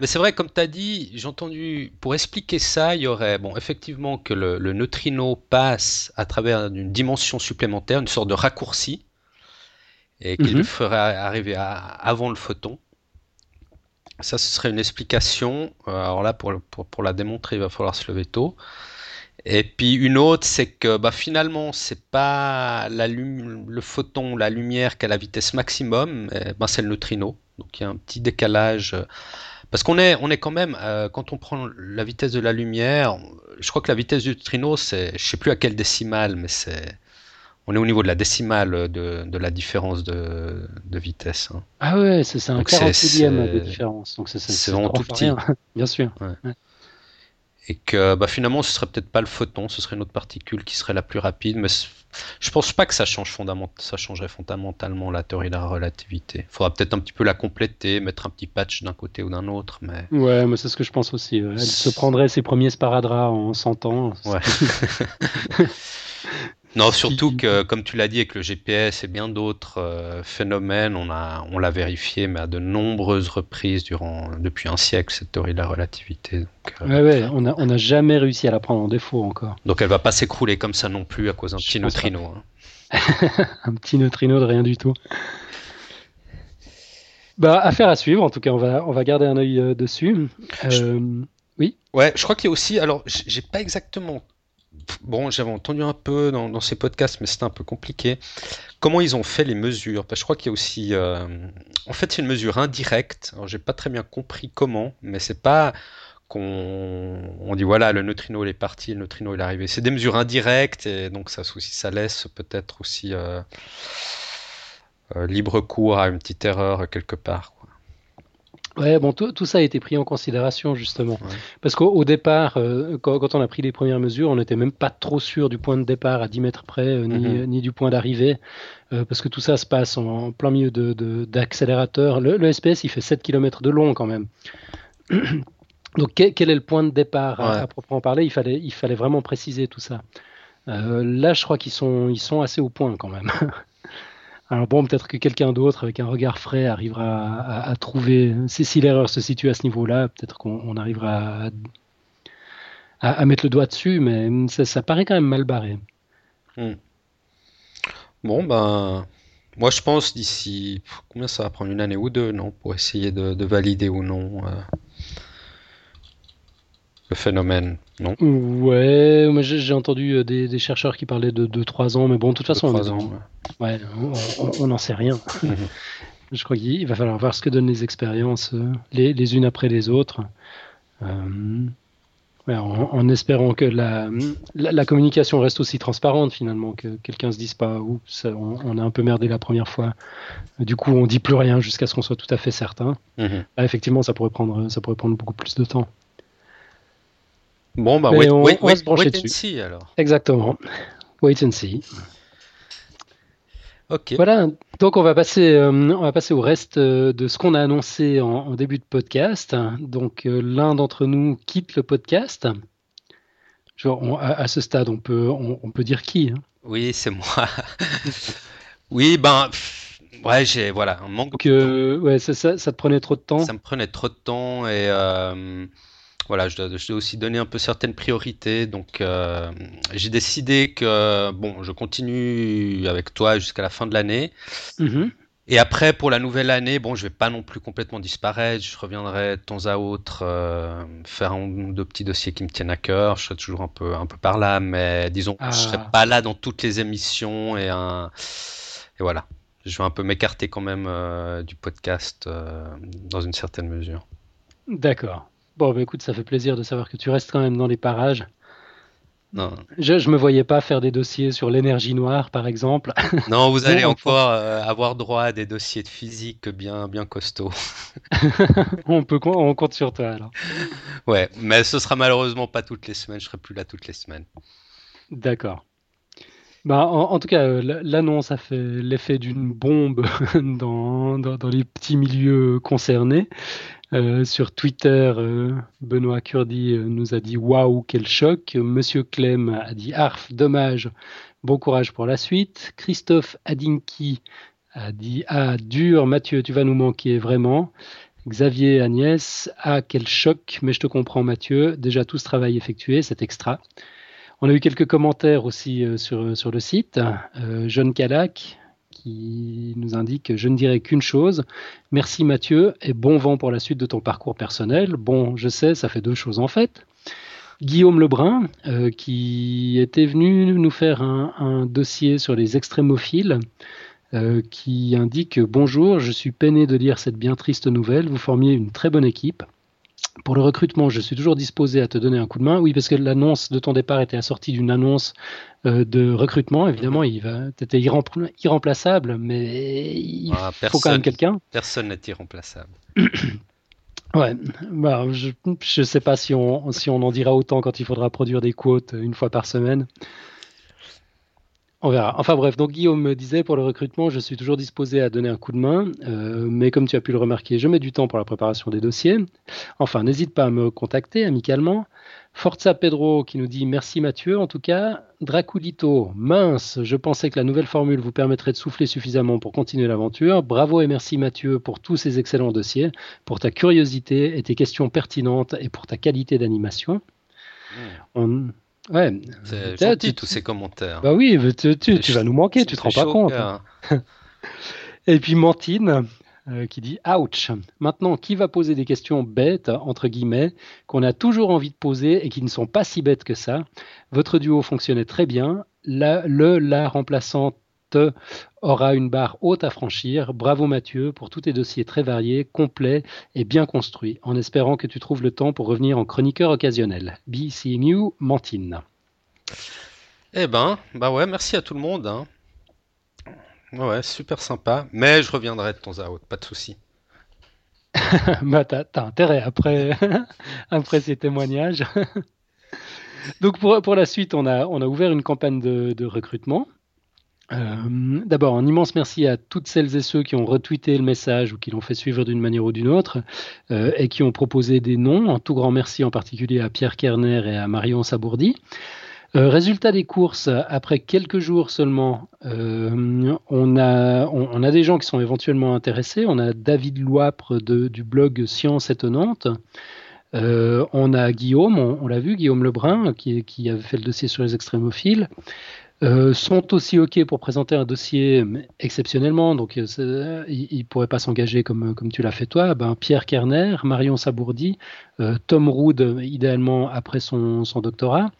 mais c'est vrai, comme tu as dit, j'ai entendu, pour expliquer ça, il y aurait, bon, effectivement, que le, neutrino passe à travers une dimension supplémentaire, une sorte de raccourci, et qu'il mhm. ferait arriver avant le photon. Ça, ce serait une explication. Euh, alors là, pour, pour, la démontrer, il va falloir se lever tôt. Et puis une autre, c'est que bah, finalement, c'est pas la le photon, la lumière qui a la vitesse maximum, ben, c'est le neutrino. Donc il y a un petit décalage. Euh, parce qu'on est, on est quand même, euh, quand on prend la vitesse de la lumière, je crois que la vitesse du neutrino, c'est, je sais plus à quelle décimale, mais c'est, on est au niveau de la décimale de, la différence de, vitesse. Hein. Ah ouais, c'est un 40 de différence. Donc c'est vraiment tout petit. Bien sûr. Et que bah, finalement, ce serait peut-être pas le photon, ce serait une autre particule qui serait la plus rapide. Mais je pense pas que ça, change ça changerait fondamentalement la théorie de la relativité. Il faudra peut-être un petit peu la compléter, mettre un petit patch d'un côté ou d'un autre. Mais... Ouais, mais c'est ce que je pense aussi. Elle se prendrait ses premiers sparadraps en 100 ans. Ouais. Non, surtout que, comme tu l'as dit, avec le GPS et bien d'autres euh, phénomènes, on a, on l'a vérifié, mais à de nombreuses reprises durant, depuis un siècle, cette théorie de la relativité. Donc, euh, ouais, on n'a on a jamais réussi à la prendre en défaut encore. Donc elle va pas s'écrouler comme ça non plus à cause d'un petit neutrino. Hein. un petit neutrino de rien du tout. Bah, affaire à suivre. En tout cas, on va, on va garder un œil euh, dessus. Oui. Ouais, je crois qu'il y a aussi. Alors, j'ai pas exactement bon, j'avais entendu un peu dans, ces podcasts, mais c'était un peu compliqué. Comment ils ont fait les mesures? Parce que Je crois qu'il y a aussi. Euh, en fait, c'est une mesure indirecte. Alors, j'ai pas très bien compris comment, mais c'est pas qu'on on dit voilà, le neutrino il est parti, le neutrino il est arrivé. C'est des mesures indirectes, et donc ça ça laisse peut-être aussi euh, euh, libre cours à une petite erreur quelque part. Ouais, bon, tout, tout, ça a été pris en considération justement. Parce qu'au départ, euh, quand, on a pris les premières mesures, on n'était même pas trop sûr du point de départ à 10 mètres près, euh, ni, mhm. ni, du point d'arrivée, euh, parce que tout ça se passe en, plein milieu d'accélérateur. De, le, SPS, il fait 7 km de long quand même. Donc quel, est le point de départ à, proprement parler? Il fallait, il fallait vraiment préciser tout ça. là, je crois qu'ils sont, ils sont assez au point quand même. Alors bon, peut-être que quelqu'un d'autre avec un regard frais arrivera à, trouver, si, l'erreur se situe à ce niveau-là, peut-être qu'on arrivera à, mettre le doigt dessus, mais ça, paraît quand même mal barré. Hmm. Bon, ben, moi je pense d'ici, combien ça va prendre une année ou deux, non, pour essayer de, valider ou non. Euh, phénomène, non Ouais, j'ai entendu euh, des, chercheurs qui parlaient de 2-3 ans, mais bon, de toute façon, on, ouais. on n'en sait rien. Mhm. Je crois qu'il va falloir voir ce que donnent les expériences, euh, les, unes après les autres. Euh, en, espérant que la, la, communication reste aussi transparente finalement, que quelqu'un se dise pas, oups, on, a un peu merdé la première fois. Du coup, on dit plus rien jusqu'à ce qu'on soit tout à fait certain. Mhm. effectivement, ça pourrait prendre, ça pourrait prendre beaucoup plus de temps. Bon, bah, wait, on, wait, wait, and see alors. Exactement. Wait and see. Ok. Voilà, donc on va passer, euh, on va passer au reste euh, de ce qu'on a annoncé en, début de podcast. Donc euh, l'un d'entre nous quitte le podcast. Genre, à, ce stade, on peut, on, peut dire qui hein. Oui, c'est moi. oui, ben, ouais, j'ai voilà un manque. Que, ouais, ça, ça, ça, te prenait trop de temps. Ça me prenait trop de temps et voilà, je dois, aussi donner un peu certaines priorités. Donc, euh, j'ai décidé que bon, je continue avec toi jusqu'à la fin de l'année. Mm-hmm. Et après, pour la nouvelle année, bon, je vais pas non plus complètement disparaître. Je reviendrai de temps à autre faire faire un ou deux petits dossiers qui me tiennent à cœur. Je serai toujours un peu, un peu par là, mais disons, je serai ah. pas là dans toutes les émissions et, un... et voilà. Je vais un peu m'écarter quand même euh, du podcast euh, dans une certaine mesure. D'accord. Bon, bah, écoute, ça fait plaisir de savoir que tu restes quand même dans les parages. Non. Je ne me voyais pas faire des dossiers sur l'énergie noire, par exemple. Non, vous allez encore euh, avoir droit à des dossiers de physique bien, bien costauds. on, peut, on compte sur toi alors. Ouais, mais ce sera malheureusement pas toutes les semaines. Je serai plus là toutes les semaines. D'accord. Bah, en, tout cas, l'annonce a fait l'effet d'une bombe dans, dans, les petits milieux concernés. Sur Twitter, Benoît Curdi nous a dit Waouh, quel choc. Monsieur Clem a dit Arf, dommage, bon courage pour la suite. Christophe Adinki a dit Ah, dur, Mathieu, tu vas nous manquer vraiment. Xavier Agnès, ah quel choc, mais je te comprends Mathieu, déjà tout ce travail effectué, c'est extra. On a eu quelques commentaires aussi euh, sur, sur le site. Euh, John Calac qui nous indique Je ne dirais qu'une chose. Merci Mathieu et bon vent pour la suite de ton parcours personnel. Bon, je sais, ça fait deux choses en fait. Guillaume Lebrun, euh, qui était venu nous faire un, un dossier sur les extrémophiles. Euh, qui indique Bonjour, je suis peiné de lire cette bien triste nouvelle. Vous formiez une très bonne équipe. Pour le recrutement, je suis toujours disposé à te donner un coup de main. Oui, parce que l'annonce de ton départ était assortie d'une annonce euh, de recrutement. Évidemment, il va, étais irremplaçable, mais il ah, faut quand même quelqu'un. Personne n'est irremplaçable. ouais, bah, je ne sais pas si on, si on en dira autant quand il faudra produire des quotes une fois par semaine. On verra. Enfin bref, donc Guillaume me disait pour le recrutement, je suis toujours disposé à donner un coup de main, euh, mais comme tu as pu le remarquer, je mets du temps pour la préparation des dossiers. Enfin, n'hésite pas à me contacter amicalement. Forza Pedro qui nous dit merci Mathieu. En tout cas, Draculito, mince, je pensais que la nouvelle formule vous permettrait de souffler suffisamment pour continuer l'aventure. Bravo et merci Mathieu pour tous ces excellents dossiers, pour ta curiosité et tes questions pertinentes et pour ta qualité d'animation. Mmh. On, Ouais. C'est gentil tous ces commentaires. Bah oui, tu, tu, vas nous manquer, tu te rends pas compte. Et puis Mantine euh, qui dit Ouch Maintenant, qui va poser des questions bêtes, entre guillemets, qu'on a toujours envie de poser et qui ne sont pas si bêtes que ça? Votre duo fonctionnait très bien. La, le, la remplaçante aura une barre haute à franchir. Bravo Mathieu pour tous tes dossiers très variés, complets et bien construits, en espérant que tu trouves le temps pour revenir en chroniqueur occasionnel. Be seeing you, Mantine. Eh ben, bah ouais, merci à tout le monde. Hein. Ouais, super sympa. Mais je reviendrai de temps à autre, pas de souci. bah t'as, intérêt après, après ces témoignages. Donc pour, pour la suite, on a, on a ouvert une campagne de recrutement. Euh, d'abord, un immense merci à toutes celles et ceux qui ont retweeté le message ou qui l'ont fait suivre d'une manière ou d'une autre euh, et qui ont proposé des noms. Un tout grand merci en particulier à Pierre Kerner et à Marion Sabourdi. Euh, résultat des courses, après quelques jours seulement, on, a, des gens qui sont éventuellement intéressés. On a David Loipre du blog Science étonnante. on a Guillaume, on, l'a vu, Guillaume Lebrun, qui, qui avait fait le dossier sur les extrémophiles. Euh, sont aussi OK pour présenter un dossier exceptionnellement, donc euh, ils ne pourraient pas s'engager comme, comme tu l'as fait toi, ben, Pierre Kerner, Marion Sabourdi, euh, Tom Rood, idéalement après son, son, doctorat.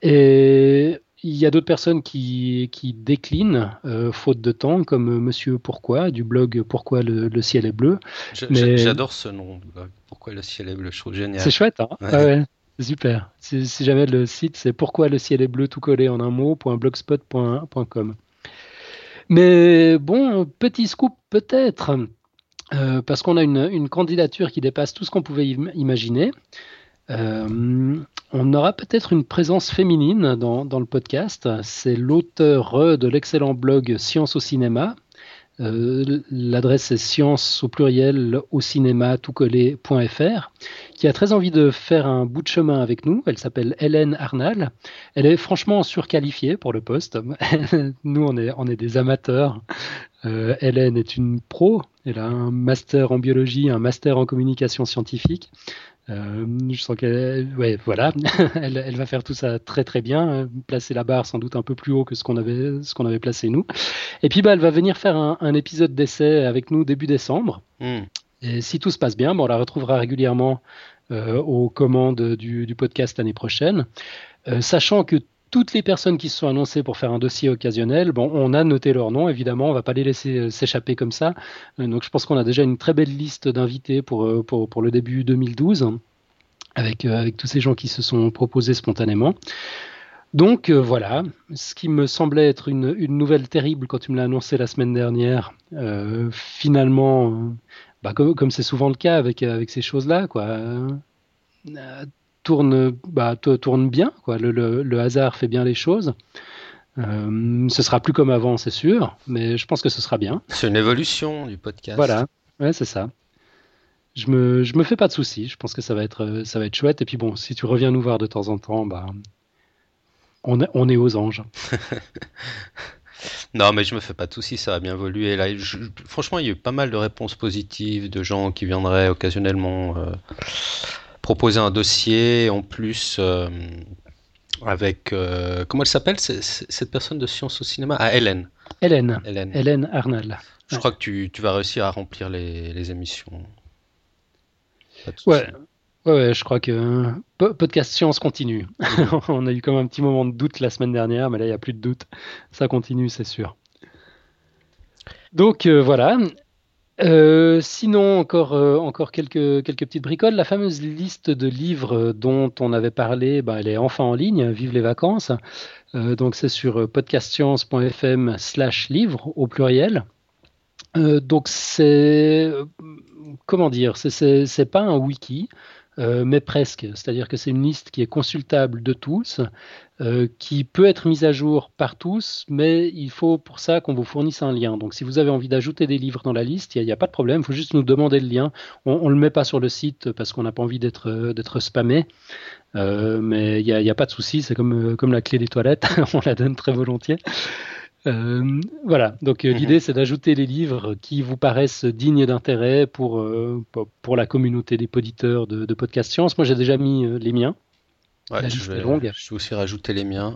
Et il y a d'autres personnes qui, qui déclinent, faute de temps, comme Monsieur Pourquoi, du blog Pourquoi le, ciel est bleu. J'adore ce nom, Pourquoi le ciel est bleu, je trouve génial. C'est chouette, hein Super. Si, jamais le site, c'est pourquoi le ciel est bleu tout collé en un mot.blogspot.com. Mais bon, petit scoop peut-être, euh, parce qu'on a une, candidature qui dépasse tout ce qu'on pouvait imaginer. Euh, on aura peut-être une présence féminine dans, dans le podcast. C'est l'auteur de l'excellent blog Science au cinéma, euh, l'adresse est science au pluriel au cinéma tout collé.fr, qui a très envie de faire un bout de chemin avec nous. Elle s'appelle Hélène Arnal. Elle est franchement surqualifiée pour le poste. nous, on est, des amateurs. Euh, Hélène est une pro. Elle a un master en biologie, un master en communication scientifique. Euh, je sens qu'elle, ouais, voilà, elle, va faire tout ça très très bien, euh, placer la barre sans doute un peu plus haut que ce qu'on avait, ce qu'on avait placé nous. Et puis bah, elle va venir faire un, épisode d'essai avec nous début décembre. Hmm. Et si tout se passe bien, bon, on la retrouvera régulièrement euh, aux commandes du, du podcast l'année prochaine, sachant que toutes les personnes qui se sont annoncées pour faire un dossier occasionnel, on a noté leur nom, évidemment, on ne va pas les laisser euh, s'échapper comme ça. Euh, donc je pense qu'on a déjà une très belle liste d'invités pour, euh, le début 2012, avec, tous ces gens qui se sont proposés spontanément. Donc voilà, ce qui me semblait être une, nouvelle terrible quand tu me l'as annoncé la semaine dernière, finalement, bah, comme c'est souvent le cas avec, avec ces choses-là, quoi tourne, bah, tourne bien. Quoi. Le, hasard fait bien les choses. ce sera plus comme avant, c'est sûr, mais je pense que ce sera bien. C'est une évolution du podcast. Voilà, ouais, c'est ça. Je me, je me fais pas de soucis. Je pense que ça va être, ça va être chouette. Et puis bon, si tu reviens nous voir de temps en temps, bah, on, on est aux anges. Non, mais je me fais pas de soucis, ça va bien évoluer. Là, franchement, il y a eu pas mal de réponses positives de gens qui viendraient occasionnellement euh, proposer un dossier. En plus, euh, avec. Euh, comment elle s'appelle cette personne de science au cinéma? Ah, Hélène. Hélène. Hélène, Hélène Arnal. Je crois que tu, tu, vas réussir à remplir les, les émissions. Ouais, Ouais, je crois que podcast science continue. on a eu comme un petit moment de doute la semaine dernière, mais là il n'y a plus de doute. Ça continue, c'est sûr. Donc euh, voilà. Euh, sinon, encore, euh, encore quelques, petites bricoles. La fameuse liste de livres dont on avait parlé, ben, elle est enfin en ligne. Vive les vacances. donc c'est sur podcastscience.fm slash livre au pluriel. donc c'est comment dire, c'est pas un wiki. Euh, mais presque. C'est-à-dire que c'est une liste qui est consultable de tous, euh, qui peut être mise à jour par tous, mais il faut pour ça qu'on vous fournisse un lien. Donc si vous avez envie d'ajouter des livres dans la liste, il n'y a, pas de problème, il faut juste nous demander le lien. On ne le met pas sur le site parce qu'on n'a pas envie d'être euh, spammé. mais il n'y a, pas de souci, c'est comme la clé des toilettes, on la donne très volontiers. Euh, voilà, donc euh, l'idée mhm. c'est d'ajouter les livres qui vous paraissent dignes d'intérêt pour, euh, pour la communauté des poditeurs de, de Podcast Science. Moi j'ai déjà mis les miens. Ouais, je, vais, longue. je vais aussi rajouter les miens.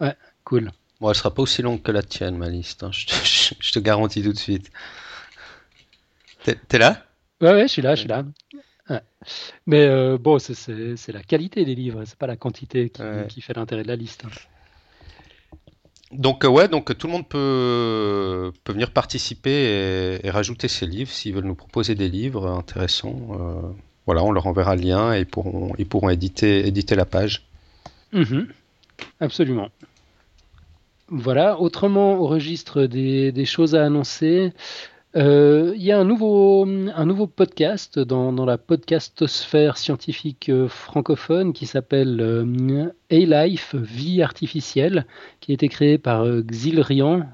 Ouais, cool. Bon, elle sera pas aussi longue que la tienne, ma liste. Hein. Je, te, je, te, garantis tout de suite. T'es là? Ouais, ouais, je suis là, je suis là. Mais bon, c'est la qualité des livres, c'est pas la quantité qui, qui fait l'intérêt de la liste. Hein. Donc euh, ouais, donc tout le monde peut, peut venir participer et, rajouter ses livres s'ils veulent nous proposer des livres intéressants. Euh, voilà, on leur enverra le lien et ils pourront, ils pourront éditer, éditer la page. Mhm. absolument. Voilà, autrement au registre des, des choses à annoncer, euh, il y a un nouveau, un nouveau podcast dans, dans la podcastosphère scientifique euh, francophone qui s'appelle euh, A-Life, Vie artificielle, qui a été créé par Xilrian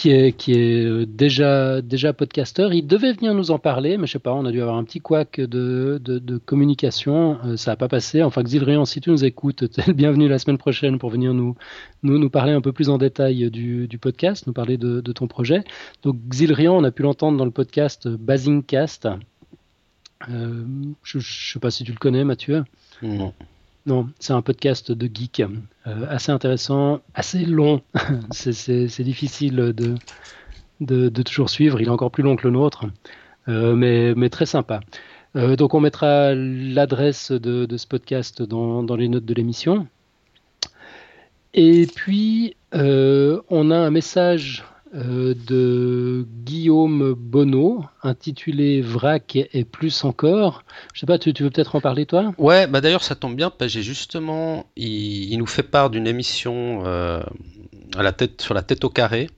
qui est, qui est euh, déjà, déjà podcasteur. Il devait venir nous en parler, mais je sais pas, on a dû avoir un petit couac de, de, communication. Euh, ça n'a pas passé. Enfin, Xilrian, si tu nous écoutes, tu es le bienvenu la semaine prochaine pour venir nous, nous, nous parler un peu plus en détail du, du podcast, nous parler de, de, ton projet. Donc, Xilrian, on a pu l'entendre dans le podcast Basingcast. Euh, je ne sais pas si tu le connais, Mathieu. Non. Non, c'est un podcast de geek euh, assez intéressant, assez long. c'est difficile de, toujours suivre. Il est encore plus long que le nôtre, euh, mais, très sympa. Euh, donc on mettra l'adresse de, ce podcast dans les notes de l'émission. Et puis on a un message euh, de Guillaume Bonneau, intitulé Vrac et plus encore. Je sais pas, tu, veux peut-être en parler toi? Ouais, bah d'ailleurs ça tombe bien, parce justement, il, nous fait part d'une émission euh, à la tête, sur la tête au carré.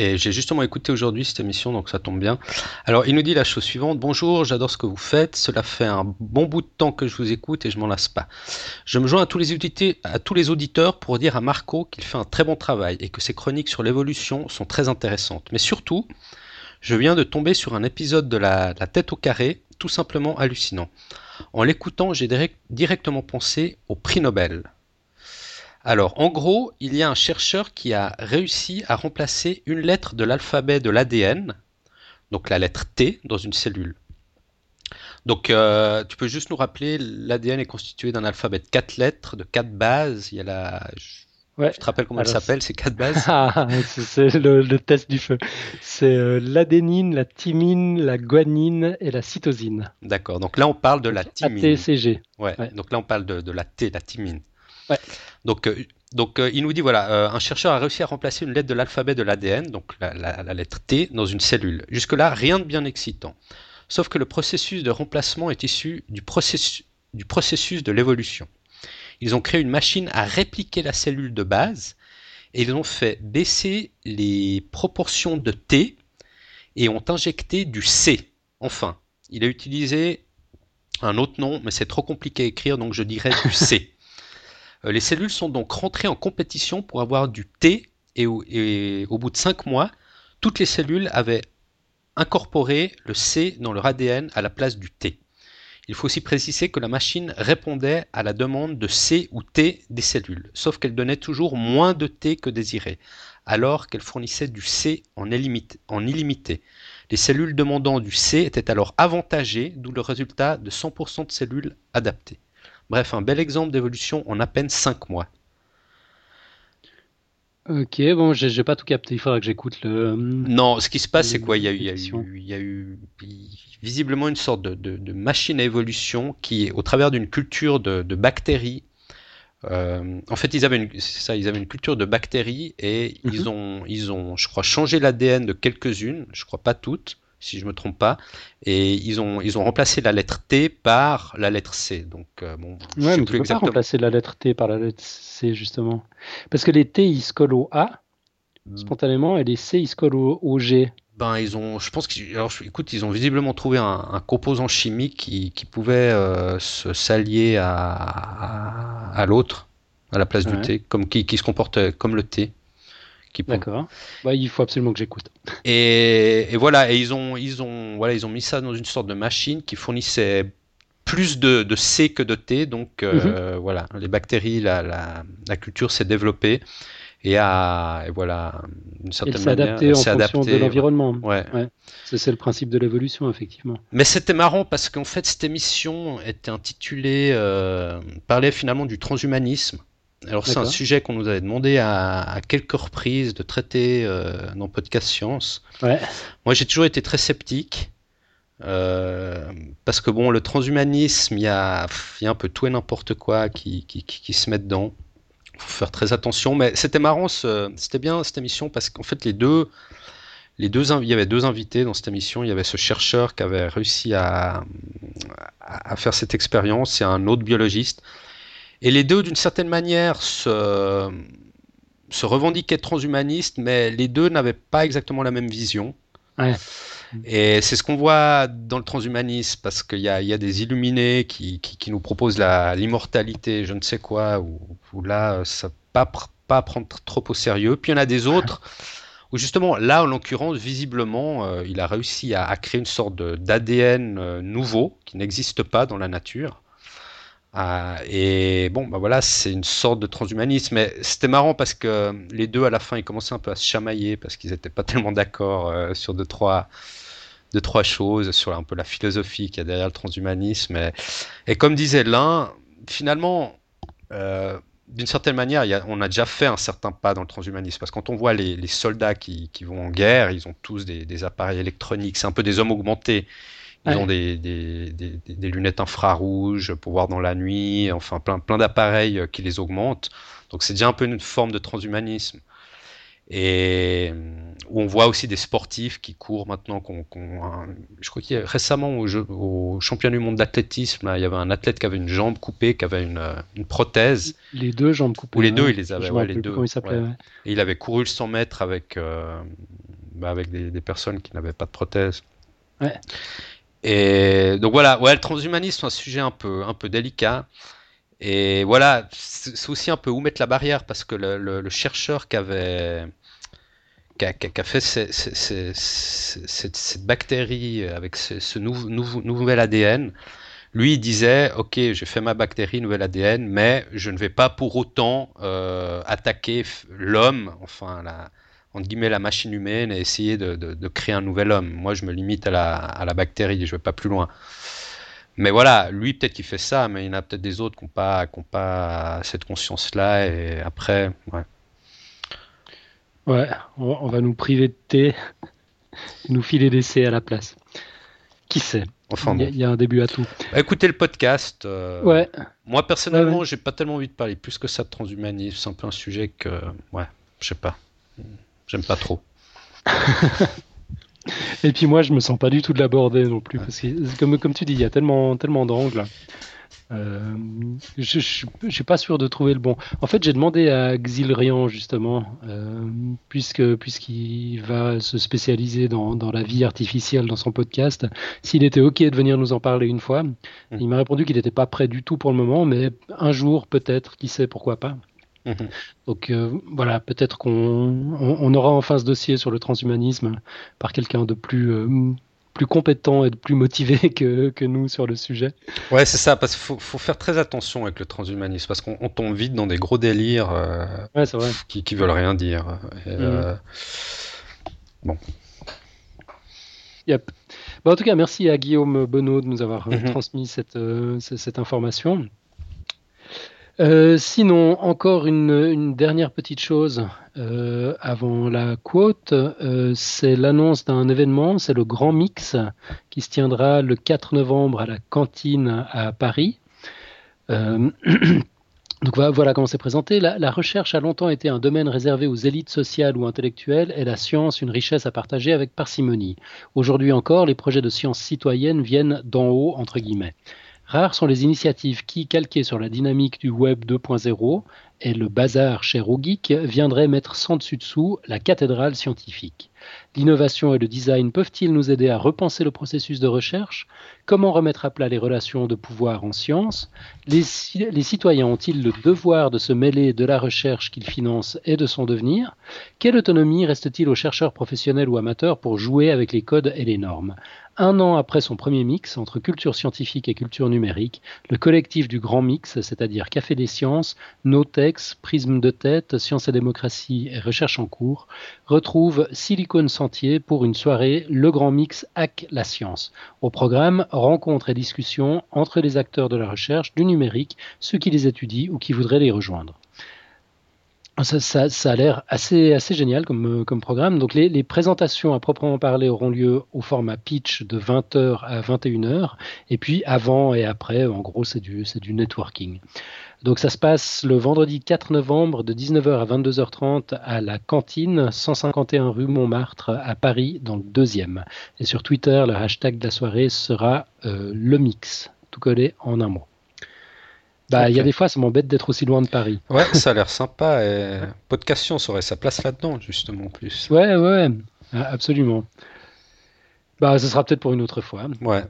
Et j'ai justement écouté aujourd'hui cette émission, donc ça tombe bien. Alors, il nous dit la chose suivante. Bonjour, j'adore ce que vous faites. Cela fait un bon bout de temps que je vous écoute et je m'en lasse pas. Je me joins à tous, les auditeurs pour dire à Marco qu'il fait un très bon travail et que ses chroniques sur l'évolution sont très intéressantes. Mais surtout, je viens de tomber sur un épisode de la tête au carré, tout simplement hallucinant. En l'écoutant, j'ai directement pensé au prix Nobel. Alors, en gros, il y a un chercheur qui a réussi à remplacer une lettre de l'alphabet de l'ADN, donc la lettre T, dans une cellule. Donc, euh, tu peux juste nous rappeler, l'ADN est constitué d'un alphabet de quatre lettres, de quatre bases. Il y a la. Je, te rappelle comment elle s'appelle, ces quatre bases? Ah, C'est le, test du feu. C'est euh, l'adénine, la thymine, la guanine et la cytosine. D'accord. Donc là, on parle de la thymine. ATCG. Ouais. ouais. Donc là, on parle de, de la T, la thymine. Donc, euh, donc euh, il nous dit voilà, euh, un chercheur a réussi à remplacer une lettre de l'alphabet de l'ADN, donc la, lettre T, dans une cellule. Jusque-là, rien de bien excitant. Sauf que le processus de remplacement est issu du processus, du processus de l'évolution. Ils ont créé une machine à répliquer la cellule de base et ils ont fait baisser les proportions de T et ont injecté du C. Enfin, il a utilisé un autre nom, mais c'est trop compliqué à écrire, donc je dirais du C. les cellules sont donc rentrées en compétition pour avoir du T et au, bout de 5 mois, toutes les cellules avaient incorporé le C dans leur ADN à la place du T. Il faut aussi préciser que la machine répondait à la demande de C ou T des cellules, sauf qu'elle donnait toujours moins de T que désiré, alors qu'elle fournissait du C en illimité, Les cellules demandant du C étaient alors avantagées, d'où le résultat de 100% de cellules adaptées. Bref, un bel exemple d'évolution en à peine 5 mois. Ok, bon, j'ai pas tout capté, il faudra que j'écoute le. Non, ce qui se passe, c'est quoi? Il y, a eu, il, y a eu, visiblement une sorte de, machine à évolution qui, au travers d'une culture de, bactéries, euh, en fait, ils avaient une, ça, ils avaient une culture de bactéries et ils mhm. ont, ils ont, je crois, changé l'ADN de quelques-unes, je crois pas toutes, si je me trompe pas, et ils ont, ils ont remplacé la lettre T par la lettre C. Donc, euh, bon, je ouais, mais tu peux pas remplacer la lettre T par la lettre C justement, parce que les T ils se collent au A hmm. spontanément et les C ils se collent au, G. Ben, ils ont, je pense qu'ils, alors, écoute, ils ont visiblement trouvé un, composant chimique qui, qui pouvait euh, se s'allier à, à, l'autre à la place du T, comme qui, qui se comporte comme le T. D'accord. Bah, il faut absolument que j'écoute. Et, voilà, et ils ont, ils ont, voilà, ils ont mis ça dans une sorte de machine qui fournissait plus de, C que de T. Donc euh, mhm. voilà, les bactéries, la, la, culture s'est développée et a, et voilà, d'une certaine manière, en fonction de l'environnement. Ouais. C'est le principe de l'évolution, effectivement. Mais c'était marrant parce qu'en fait, cette émission était intitulée, euh, parlait finalement du transhumanisme. Alors c'est un sujet qu'on nous avait demandé à, quelques reprises de traiter euh, dans Podcast Science. Moi j'ai toujours été très sceptique. Euh, parce que bon, le transhumanisme, il y a, un peu tout et n'importe quoi qui, se met dedans. Il faut faire très attention. Mais c'était marrant, c'était bien cette émission parce qu'en fait les deux, les deux, il y avait deux invités dans cette émission. Il y avait ce chercheur qui avait réussi à, à faire cette expérience et un autre biologiste. Et les deux, d'une certaine manière, se, se revendiquaient transhumanistes, mais les deux n'avaient pas exactement la même vision. Et c'est ce qu'on voit dans le transhumanisme, parce qu'il y, y a, des illuminés qui, qui, nous proposent l'immortalité, je ne sais quoi, ou, là, ça pas, pas prendre trop au sérieux. Puis il y en a des autres où justement, là, en l'occurrence, visiblement, euh, il a réussi à, créer une sorte d'ADN euh, nouveau qui n'existe pas dans la nature. Euh, et bon, bah voilà, c'est une sorte de transhumanisme. Mais c'était marrant parce que les deux, à la fin, ils commençaient un peu à se chamailler parce qu'ils n'étaient pas tellement d'accord euh, sur deux trois, deux, trois choses, sur un peu la philosophie qu'il y a derrière le transhumanisme. Et, comme disait l'un, finalement, euh, d'une certaine manière, on a déjà fait un certain pas dans le transhumanisme. Parce que quand on voit les, soldats qui, qui, vont en guerre, ils ont tous des, des appareils électroniques. C'est un peu des hommes augmentés. Ils ont des, des, des, lunettes infrarouges pour voir dans la nuit, enfin plein, plein d'appareils euh, qui les augmentent. Donc c'est déjà un peu une forme de transhumanisme. Et euh, où on voit aussi des sportifs qui courent maintenant. je crois qu'il y a récemment au, jeu, au championnat du monde d'athlétisme, il y avait un athlète qui avait une jambe coupée, qui avait une, une prothèse. Les deux jambes coupées. Ou les deux, il les avait. Ouais, les deux. il Et il avait couru le 100 mètres avec, euh, bah, avec des, des, personnes qui n'avaient pas de prothèse. Et donc voilà, ouais, le transhumanisme, c'est un sujet un peu, un peu délicat. Et voilà, c'est aussi un peu où mettre la barrière parce que le, chercheur qui avait qui a, fait cette, bactérie avec ce, nouvel ADN, lui il disait ok j'ai fait ma bactérie nouvel ADN mais je ne vais pas pour autant euh, attaquer l'homme enfin la, entre guillemets, la machine humaine et essayer de, créer un nouvel homme. Moi, je me limite à la, à la bactérie, je vais pas plus loin. Mais voilà, lui, peut-être qu'il fait ça, mais il y en a peut-être des autres qui n'ont pas, pas cette conscience-là, et après, ouais. Ouais, on va nous priver de thé, nous filer des C à la place. Qui sait? Enfin, il y, a un début à tout. Bah, écoutez le podcast. Euh, ouais. Moi personnellement, j'ai pas tellement envie de parler plus que ça de transhumanisme. C'est un peu un sujet que, ouais, je sais pas. J'aime pas trop. Et puis moi, je me sens pas du tout de l'aborder non plus, parce que comme, comme tu dis, il y a tellement, tellement d'angles. Euh, je, je, suis pas sûr de trouver le bon. En fait, j'ai demandé à Xilrian justement, euh, puisque puisqu'il va se spécialiser dans, dans, la vie artificielle dans son podcast, s'il était ok de venir nous en parler une fois. Mmh. Il m'a répondu qu'il n'était pas prêt du tout pour le moment, mais un jour peut-être, qui sait, pourquoi pas. Mmh. Donc euh, voilà, peut-être qu'on on, aura enfin ce dossier sur le transhumanisme par quelqu'un de plus euh, plus compétent et plus motivé que, que nous sur le sujet. Ouais, c'est ça, parce qu'il faut, faut, faire très attention avec le transhumanisme, parce qu'on tombe vite dans des gros délires euh, Qui, qui veulent rien dire. Et, euh, bon. Yep. En tout cas, merci à Guillaume Bonneau de nous avoir mm-hmm. transmis cette, cette information. Euh, sinon, encore une, dernière petite chose euh, avant la quote, euh, c'est l'annonce d'un événement, c'est le Grand Mix qui se tiendra le 4 novembre à la cantine à Paris. donc voilà comment c'est présenté. La, la, recherche a longtemps été un domaine réservé aux élites sociales ou intellectuelles et la science une richesse à partager avec parcimonie. Aujourd'hui encore, les projets de science citoyenne viennent d'en haut, entre guillemets. Rares sont les initiatives qui, calquées sur la dynamique du Web 2.0 et le bazar cher aux viendraient mettre sans dessus-dessous la cathédrale scientifique. L'innovation et le design peuvent-ils nous aider à repenser le processus de recherche? Comment remettre à plat les relations de pouvoir en science? Les, citoyens ont-ils le devoir de se mêler de la recherche qu'ils financent et de son devenir? Quelle autonomie reste-t-il aux chercheurs professionnels ou amateurs pour jouer avec les codes et les normes? Un an après son premier mix entre culture scientifique et culture numérique, le collectif du Grand Mix, c'est-à-dire Café des Sciences, Notex, Prisme de Tête, Sciences et Démocratie et Recherche en cours, retrouve Silicon Sentier pour une soirée Le Grand Mix Hack la Science. Au programme, rencontres et discussions entre les acteurs de la recherche, du numérique, ceux qui les étudient ou qui voudraient les rejoindre. Ça, a l'air assez, assez génial comme, comme programme. Donc les, présentations à proprement parler auront lieu au format pitch de 20h à 21h. Et puis avant et après, en gros, c'est du, du networking. Donc ça se passe le vendredi 4 novembre de 19h à 22h30 à la cantine 151 rue Montmartre à Paris dans le deuxième. Et sur Twitter, le hashtag de la soirée sera euh, le mix, tout collé en un mot. Bah, il y a des fois, ça m'embête d'être aussi loin de Paris. Ouais, ça a l'air sympa. Et... Podcast aurait sa place là-dedans, justement, en plus. Ouais, ouais, absolument. Bah, ce sera peut-être pour une autre fois. Ouais.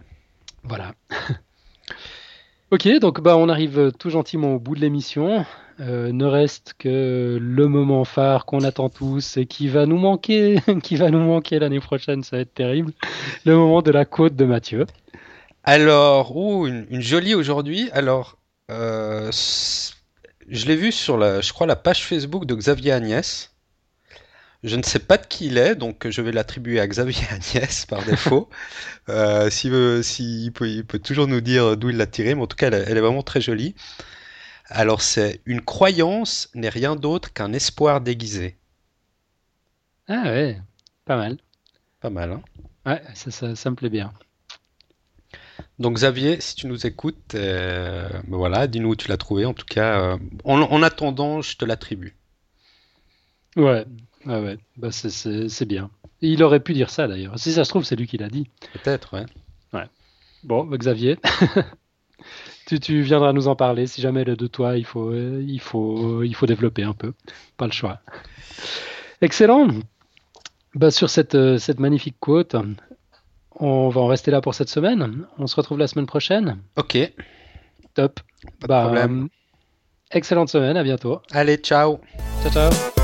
Voilà. ok, donc bah, on arrive tout gentiment au bout de l'émission. Euh, ne reste que le moment phare qu'on attend tous et qui va nous manquer, qui va nous manquer l'année prochaine, ça va être terrible. Le moment de la côte de Mathieu. Alors, oh, une, une jolie aujourd'hui. Alors, euh, je l'ai vu sur la, je crois, la page Facebook de Xavier Agnès. Je ne sais pas de qui il est, donc je vais l'attribuer à Xavier Agnès par défaut. euh, S'il veut, il, peut, il peut toujours nous dire d'où il l'a tiré, mais en tout cas, elle, est vraiment très jolie. Alors, c'est une croyance n'est rien d'autre qu'un espoir déguisé. Ah ouais, pas mal. Pas mal, hein Ouais, ça, ça me plaît bien. Donc Xavier, si tu nous écoutes, euh, ben voilà, dis-nous où tu l'as trouvé. En tout cas, euh, en, attendant, je te l'attribue. Ouais, ouais, ouais. Bah, c'est bien. il aurait pu dire ça d'ailleurs. Si ça se trouve, c'est lui qui l'a dit. Peut-être, ouais. Ouais. Bon, bah, Xavier, tu, tu, viendras nous en parler. Si jamais est de toi, il faut, il faut, il faut développer un peu. Pas le choix. Excellent. Bah, sur cette, cette magnifique quote, on va en rester là pour cette semaine. On se retrouve la semaine prochaine. Ok. Top. Pas de bah, problème. excellente semaine, à bientôt. Allez, ciao. Ciao, ciao.